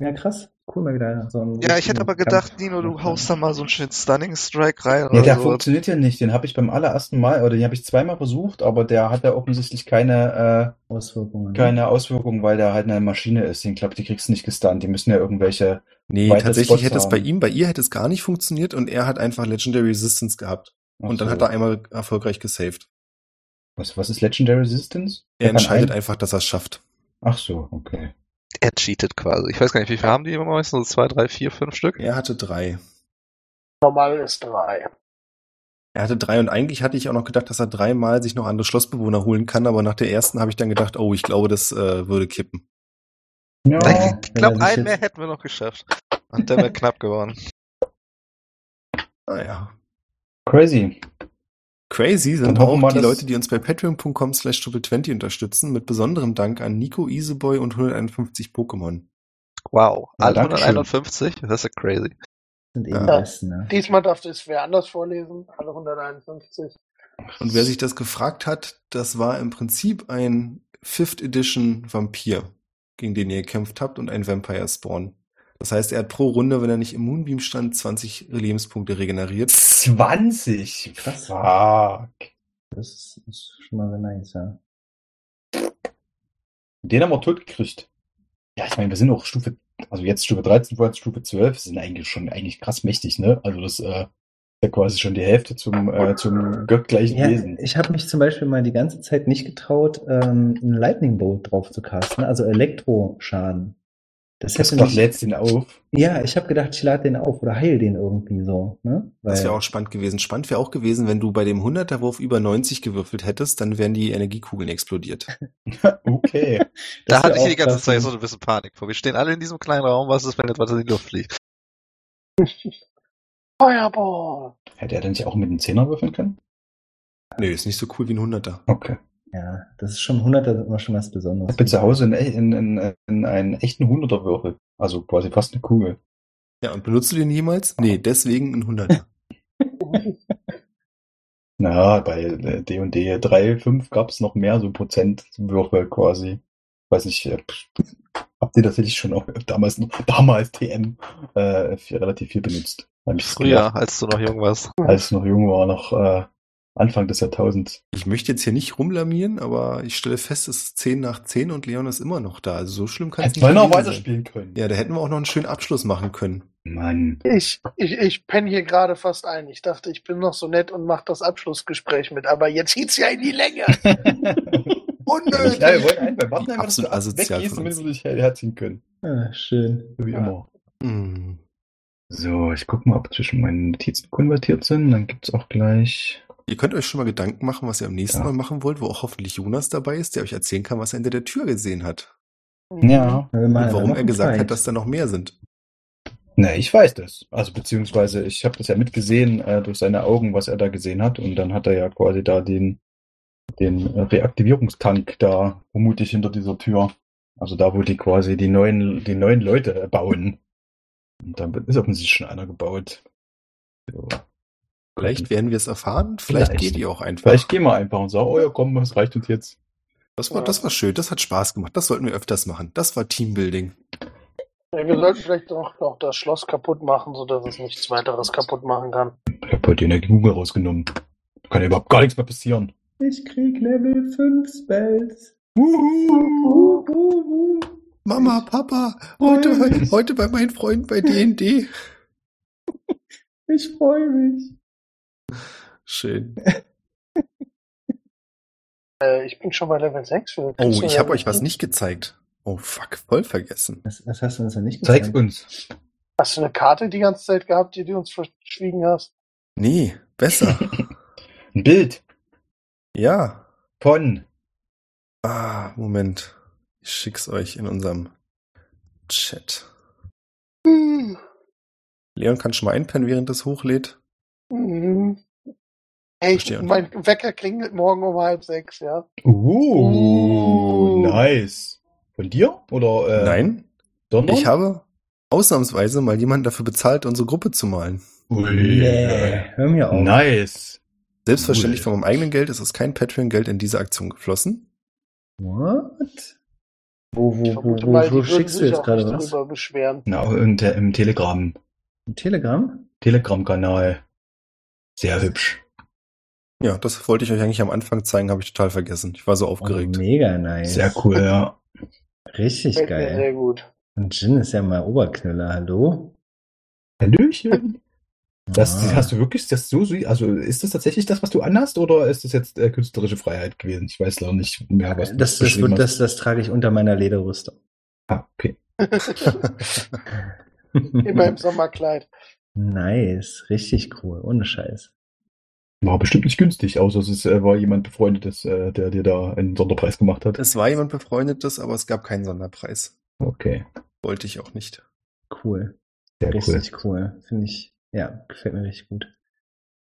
Ja, krass. Cool mal wieder so einen Ja, ich hätte aber gedacht, Kampf Nino, du haust da mal so einen schönen Stunning Strike rein Ja, der so. funktioniert ja nicht. Den habe ich beim allerersten Mal, oder den habe ich zweimal versucht, aber der hat ja offensichtlich keine, Auswirkungen. äh, keine Auswirkung, weil der halt eine Maschine ist. Den glaube die kriegst du nicht gestunt. Die müssen ja irgendwelche. Nee, tatsächlich Spots hätte es bei ihm, bei ihr hätte es gar nicht funktioniert und er hat einfach Legendary Resistance gehabt. Ach und dann so. hat er einmal erfolgreich gesaved. Was, was ist Legendary Resistance? Er kann entscheidet ein- einfach, dass er es schafft. Ach so, okay. Er cheatet quasi. Ich weiß gar nicht, wie viel haben die immer meistens? So zwei, drei, vier, fünf Stück? Er hatte drei. Normal ist drei. Er hatte drei und eigentlich hatte ich auch noch gedacht, dass er dreimal sich noch andere Schlossbewohner holen kann, aber nach der ersten habe ich dann gedacht, oh, ich glaube, das äh, würde kippen. Ja, ich glaube, er einen mehr hätten wir noch geschafft. Und der wäre <laughs> knapp geworden. Naja. crazy. Crazy sind auch die Leute, die uns bei patreon.com slash triple20 unterstützen, mit besonderem Dank an Nico, Easyboy und 151 Pokémon. Wow. Ja, Alle danke schön. 151? Das ist ja crazy. sind eben Ja. besten, ne? Diesmal darf es wer anders vorlesen. Alle 151. Und wer sich das gefragt hat, das war im Prinzip ein Fifth Edition Vampir, gegen den ihr gekämpft habt und ein Vampire Spawn. Das heißt, er hat pro Runde, wenn er nicht im Moonbeam stand, 20 Lebenspunkte regeneriert. 20. Krass. Fuck. Das ist, schon mal sehr nice, ja. Den haben wir tot gekriegt. Ja, ich meine, wir sind auch Stufe, also jetzt Stufe 13, vorher Stufe 12, sind eigentlich schon eigentlich krass mächtig, ne? Also das äh, ist ja quasi schon die Hälfte zum, äh, zum göttgleichen Ja, Wesen. ich habe mich zum Beispiel mal die ganze Zeit nicht getraut, ähm, einen Lightning Bolt drauf zu casten, also Elektroschaden. Das Das hätte doch mich, lädst ihn auf. ja, ich habe gedacht, ich lade den auf oder heil den irgendwie so, ne? Das Weil- wäre auch spannend gewesen. Spannend wäre auch gewesen, wenn du bei dem 100er Wurf über 90 gewürfelt hättest, dann wären die Energiekugeln explodiert. <laughs> <laughs> Okay. Da Das hatte ich die ganze krass, Zeit so ein bisschen Panik vor. Wir stehen alle in diesem kleinen Raum. Was ist, wenn jetzt was in die Luft fliegt? <laughs> Fireball! Hätte er denn nicht auch mit einem Zehner würfeln können? Nö, ist nicht so cool wie ein 100er. Okay. Ja, das ist schon 100er sind immer schon was Ich Besonderes. habe zu Hause in, in, in, in einen echten Hunderter Würfel. Also quasi fast eine Kugel. Ja, und benutzt du den jemals? Nee, deswegen ein 100er. <laughs> Na, bei D&D 3, 5 gab es noch mehr so Prozentwürfel quasi. Weiß nicht, äh, Hab die tatsächlich schon auch damals noch, <laughs> damals TM, äh, viel, relativ viel benutzt. Ich Früher, als du noch jung warst. Als ich noch jung war, noch äh, Anfang des Jahrtausends. Ich möchte jetzt hier nicht rumlamieren, aber ich stelle fest, es ist 10 nach 10 und Leon ist immer noch da. Also so schlimm kann es Hätten nicht wir noch gewesen sein. weiterspielen können. Ja, da hätten wir auch noch einen schönen Abschluss machen können. Mann. Ich, ich, ich penne hier gerade fast ein. Ich dachte, ich bin noch so nett und mache das Abschlussgespräch mit, aber jetzt zieht's ja in die Länge. <laughs> Unnötig. Ja, wir wollten einfach warten, einfach, dass du Absolut asozial weggehst, damit uns. wir dich her- herziehen können. Ah, schön. So wie Ja. immer. Hm. So, ich gucke mal, ob zwischen meinen Notizen konvertiert sind. Dann gibt's auch gleich. Ihr könnt euch schon mal Gedanken machen, was ihr am nächsten Ja. Mal machen wollt, wo auch hoffentlich Jonas dabei ist, der euch erzählen kann, was er hinter der Tür gesehen hat. Ja. Und warum er gesagt Fight. hat, dass da noch mehr sind. Ne, ich weiß das. Also beziehungsweise ich habe das ja mitgesehen äh, durch seine Augen, was er da gesehen hat. Und dann hat er ja quasi da den, den Reaktivierungstank da vermutlich hinter dieser Tür. Also da, wo die quasi die neuen, die neuen Leute bauen. Und dann ist offensichtlich schon einer gebaut. So. Vielleicht werden wir es erfahren, vielleicht, Vielleicht. geht ihr auch einfach. Vielleicht gehen wir einfach und sagen, oh ja, komm, was reicht uns jetzt? Das war, das war schön, das hat Spaß gemacht, das sollten wir öfters machen. Das war Teambuilding. Ja, wir sollten vielleicht auch noch das Schloss kaputt machen, sodass es nichts weiteres kaputt machen kann. Ich habe heute die Energiekugel rausgenommen. Da kann ja überhaupt gar nichts mehr passieren. Ich krieg Level 5 Spells. Uhu. Uh, uh, uh. Mama, Papa, heute, heute bei meinen Freunden bei D&D. <laughs> Ich freue mich. Schön. <laughs> Äh, ich bin schon bei Level 6. Oh, ich habe euch was nicht gezeigt. Oh, fuck, voll vergessen. Was, was hast du uns denn nicht Zeig's gezeigt? uns. Hast du eine Karte die ganze Zeit gehabt, die du uns verschwiegen hast? Nee, besser. <laughs> Ein Bild ja. von. Ah, Moment. Ich schick's euch in unserem Chat. Hm. Leon kann schon mal einpennen, während es hochlädt. Mhm. Hey, Verstehe. mein Wecker klingelt morgen um halb sechs, ja. Uh, Uh. nice. Von dir? Oder, äh, Nein, Sondern? ich habe ausnahmsweise mal jemanden dafür bezahlt, unsere Gruppe zu malen. Ui. Nee, hör mir auf. Nice. Selbstverständlich Cool. von meinem eigenen Geld. Es ist kein Patreon-Geld in diese Aktion geflossen. What? Wo, wo, wo, wo, mal, wo schickst du jetzt gerade was? beschweren. Na, und äh, im Telegram. Im Telegram? Telegram-Kanal. Sehr hübsch. Ja, das wollte ich euch eigentlich am Anfang zeigen, habe ich total vergessen. Ich war so aufgeregt. Oh, mega nice. Sehr cool, ja. Richtig Gefällt mir geil. sehr gut. Und Jin ist ja mal Oberknüller, hallo? Hallöchen. Das, Ah. hast du wirklich das so, süß- also ist das tatsächlich das, was du anhast, oder ist das jetzt äh, künstlerische Freiheit gewesen? Ich weiß leider nicht mehr, was du das, das, beschrieben wird, das, das trage ich unter meiner Lederrüstung. Ah, okay. <laughs> Immer im Sommerkleid. Nice, richtig cool, ohne Scheiß. War bestimmt nicht günstig, außer es ist, äh, war jemand befreundetes, äh, der dir da einen Sonderpreis gemacht hat. es war jemand Befreundetes, aber es gab keinen Sonderpreis. Okay, Wollte ich auch nicht. Cool, sehr cool. richtig cool. Finde ich, ja, gefällt mir richtig gut.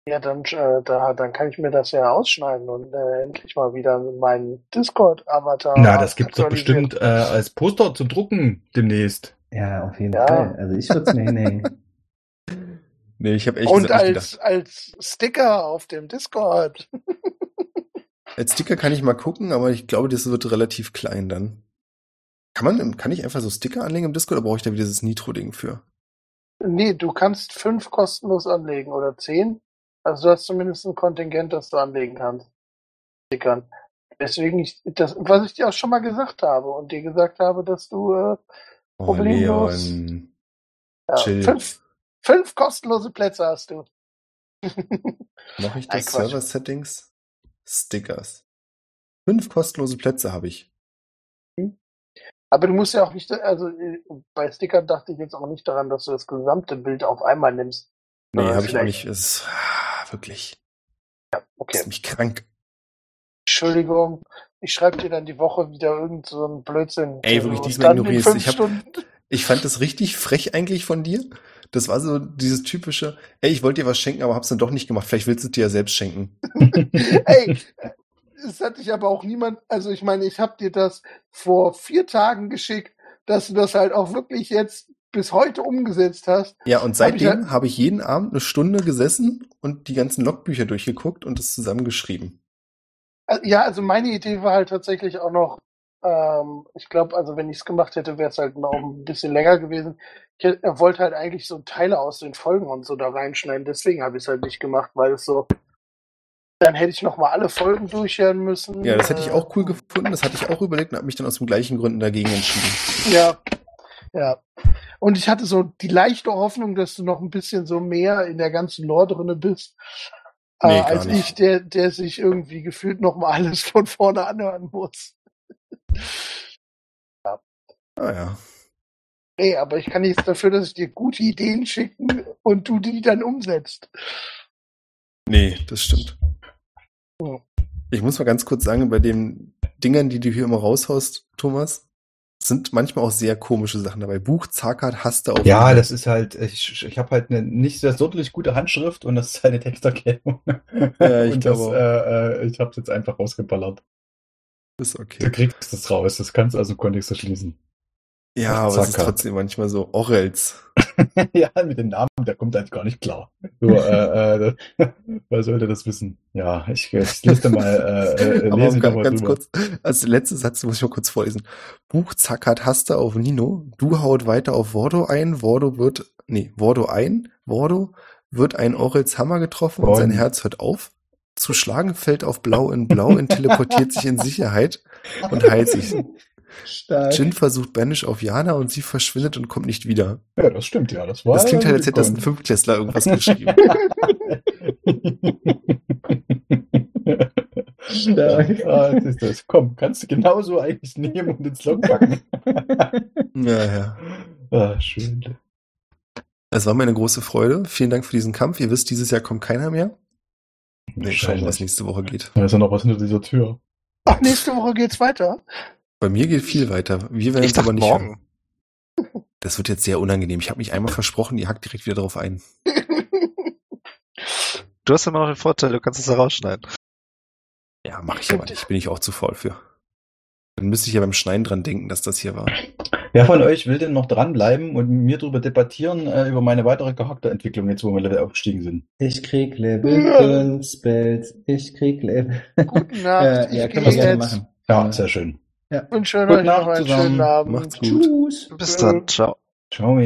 Ja, dann, äh, da, dann kann ich mir das ja ausschneiden und äh, endlich mal wieder meinen Discord-Avatar. Na, das gibt's doch bestimmt äh, als Poster zum Drucken demnächst. Ja, auf jeden Ja. Fall. Also ich würde es mir hinhängen. <laughs> Nee, ich habe echt Und als, als Sticker auf dem Discord. Als Sticker kann ich mal gucken, aber ich glaube, das wird relativ klein dann. Kann man, kann ich einfach so Sticker anlegen im Discord oder brauche ich da wieder dieses Nitro-Ding für? Nee, du kannst fünf kostenlos anlegen oder zehn. Also du hast zumindest ein Kontingent, das du anlegen kannst. Stickern. Deswegen, ich, das, was ich dir auch schon mal gesagt habe und dir gesagt habe, dass du äh, Oh, Problemlos. Leon. ja, Chill. fünf, fünf kostenlose Plätze hast du. <laughs> Mache ich das Quatsch. Server-Settings? Stickers. Fünf kostenlose Plätze habe ich. Aber du musst ja auch nicht, also äh, bei Stickern dachte ich jetzt auch nicht daran, dass du das gesamte Bild auf einmal nimmst. Nee, habe ich auch nicht. Es ist ah, wirklich. Okay. Ist mich krank. Entschuldigung, ich schreibe dir dann die Woche wieder irgend so einen Blödsinn. Ey, wirklich, diesmal ignorierst Ich hab-. Ich fand das richtig frech eigentlich von dir. Das war so dieses typische, ey, ich wollte dir was schenken, aber hab's dann doch nicht gemacht. Vielleicht willst du es dir ja selbst schenken. <laughs> Ey, es hat dich aber auch niemand, also ich meine, ich habe dir das vor vier Tagen geschickt, dass du das halt auch wirklich jetzt bis heute umgesetzt hast. Ja, und Hab ich seitdem halt- habe ich jeden Abend eine Stunde gesessen und die ganzen Logbücher durchgeguckt und das zusammengeschrieben. Äh, Ja, also meine Idee war halt tatsächlich auch noch, Ähm, ich glaube, also wenn ich es gemacht hätte, wäre es halt noch ein bisschen länger gewesen. Ich, er wollte halt eigentlich so Teile aus den Folgen und so da reinschneiden. Deswegen habe ich es halt nicht gemacht, weil es so. Dann hätte ich noch mal alle Folgen durchhören müssen. Ja, das hätte ich auch cool gefunden. Das hatte ich auch überlegt und habe mich dann aus den gleichen Gründen dagegen entschieden. Ja, ja. Und ich hatte so die leichte Hoffnung, dass du noch ein bisschen so mehr in der ganzen Lore drinne bist, Nee, äh, als ich, der, der sich irgendwie gefühlt noch mal alles von vorne anhören muss. Ah ja. Nee, aber ich kann nichts dafür, dass ich dir gute Ideen schicken und du die dann umsetzt. Nee, das stimmt. Ja. Ich muss mal ganz kurz sagen, bei den Dingern, die du hier immer raushaust, Thomas, sind manchmal auch sehr komische Sachen dabei. Buch Zakat hast du auf Ja, das ist halt, ich, ich habe halt eine nicht sehr sonderlich gute Handschrift und das ist eine Texterkennung. Ja, ich <laughs> und das, glaube auch. äh, äh, ich habe jetzt einfach rausgeballert. Ist Du okay. kriegst es raus, das kannst du also Kontext erschließen. Ja, aber es ist trotzdem manchmal so Orels. <laughs> ja, mit dem Namen, der kommt halt gar nicht klar. So, äh, äh, <laughs> wer sollte das wissen? Ja, ich, ich lese mal, äh, <laughs> äh, Aber lese ich ganz, ganz kurz, als der letzte Satz muss ich mal kurz vorlesen. Buch Zakat hast du auf Nino. Du haut weiter auf Vordo ein. Vordo wird, nee, Vordo ein. Vordo wird ein Orels Hammer getroffen und sein Worden. Herz hört auf. Zu schlagen fällt auf Blau in Blau und teleportiert sich in Sicherheit und heilt sich. Stark. Jin versucht Banish auf Jana und sie verschwindet und kommt nicht wieder. Ja, das stimmt, ja. Das, war Das klingt halt, als hätte das ein. Fünftklässler irgendwas geschrieben. <laughs> Stark. <laughs> ah, das ist das. Komm, kannst du genauso eigentlich nehmen und ins Log packen. <laughs> Ja, ja. ah, schön. Es war mir eine große Freude. Vielen Dank für diesen Kampf. Ihr wisst, dieses Jahr kommt keiner mehr. Wir schauen, was nächste Woche geht. Da ist ja noch was hinter dieser Tür. Ach, nächste Woche geht's weiter. Bei mir geht viel weiter. Wir werden es aber nicht morgen. hören. Das wird jetzt sehr unangenehm. Ich habe mich einmal versprochen, ihr hackt direkt wieder drauf ein. <laughs> Du hast immer noch den Vorteil, du kannst es herausschneiden. Ja, mache ich aber nicht. Bin ich auch zu faul für. Dann müsste ich ja beim Schneiden dran denken, dass das hier war. Wer von euch will denn noch dranbleiben und mit mir darüber debattieren, äh, über meine weitere Charakterentwicklung, jetzt wo wir Level aufgestiegen sind? Ich krieg Level Ja. 5 Spells. Ich krieg Level. Gute Nacht. <laughs> äh, ja, ich können wir gerne jetzt. machen. Ja, sehr schön. Ich wünsche Gute euch noch Nacht einen zusammen. schönen Abend. Macht's gut. Tschüss. Bis dann, ciao. Ciao.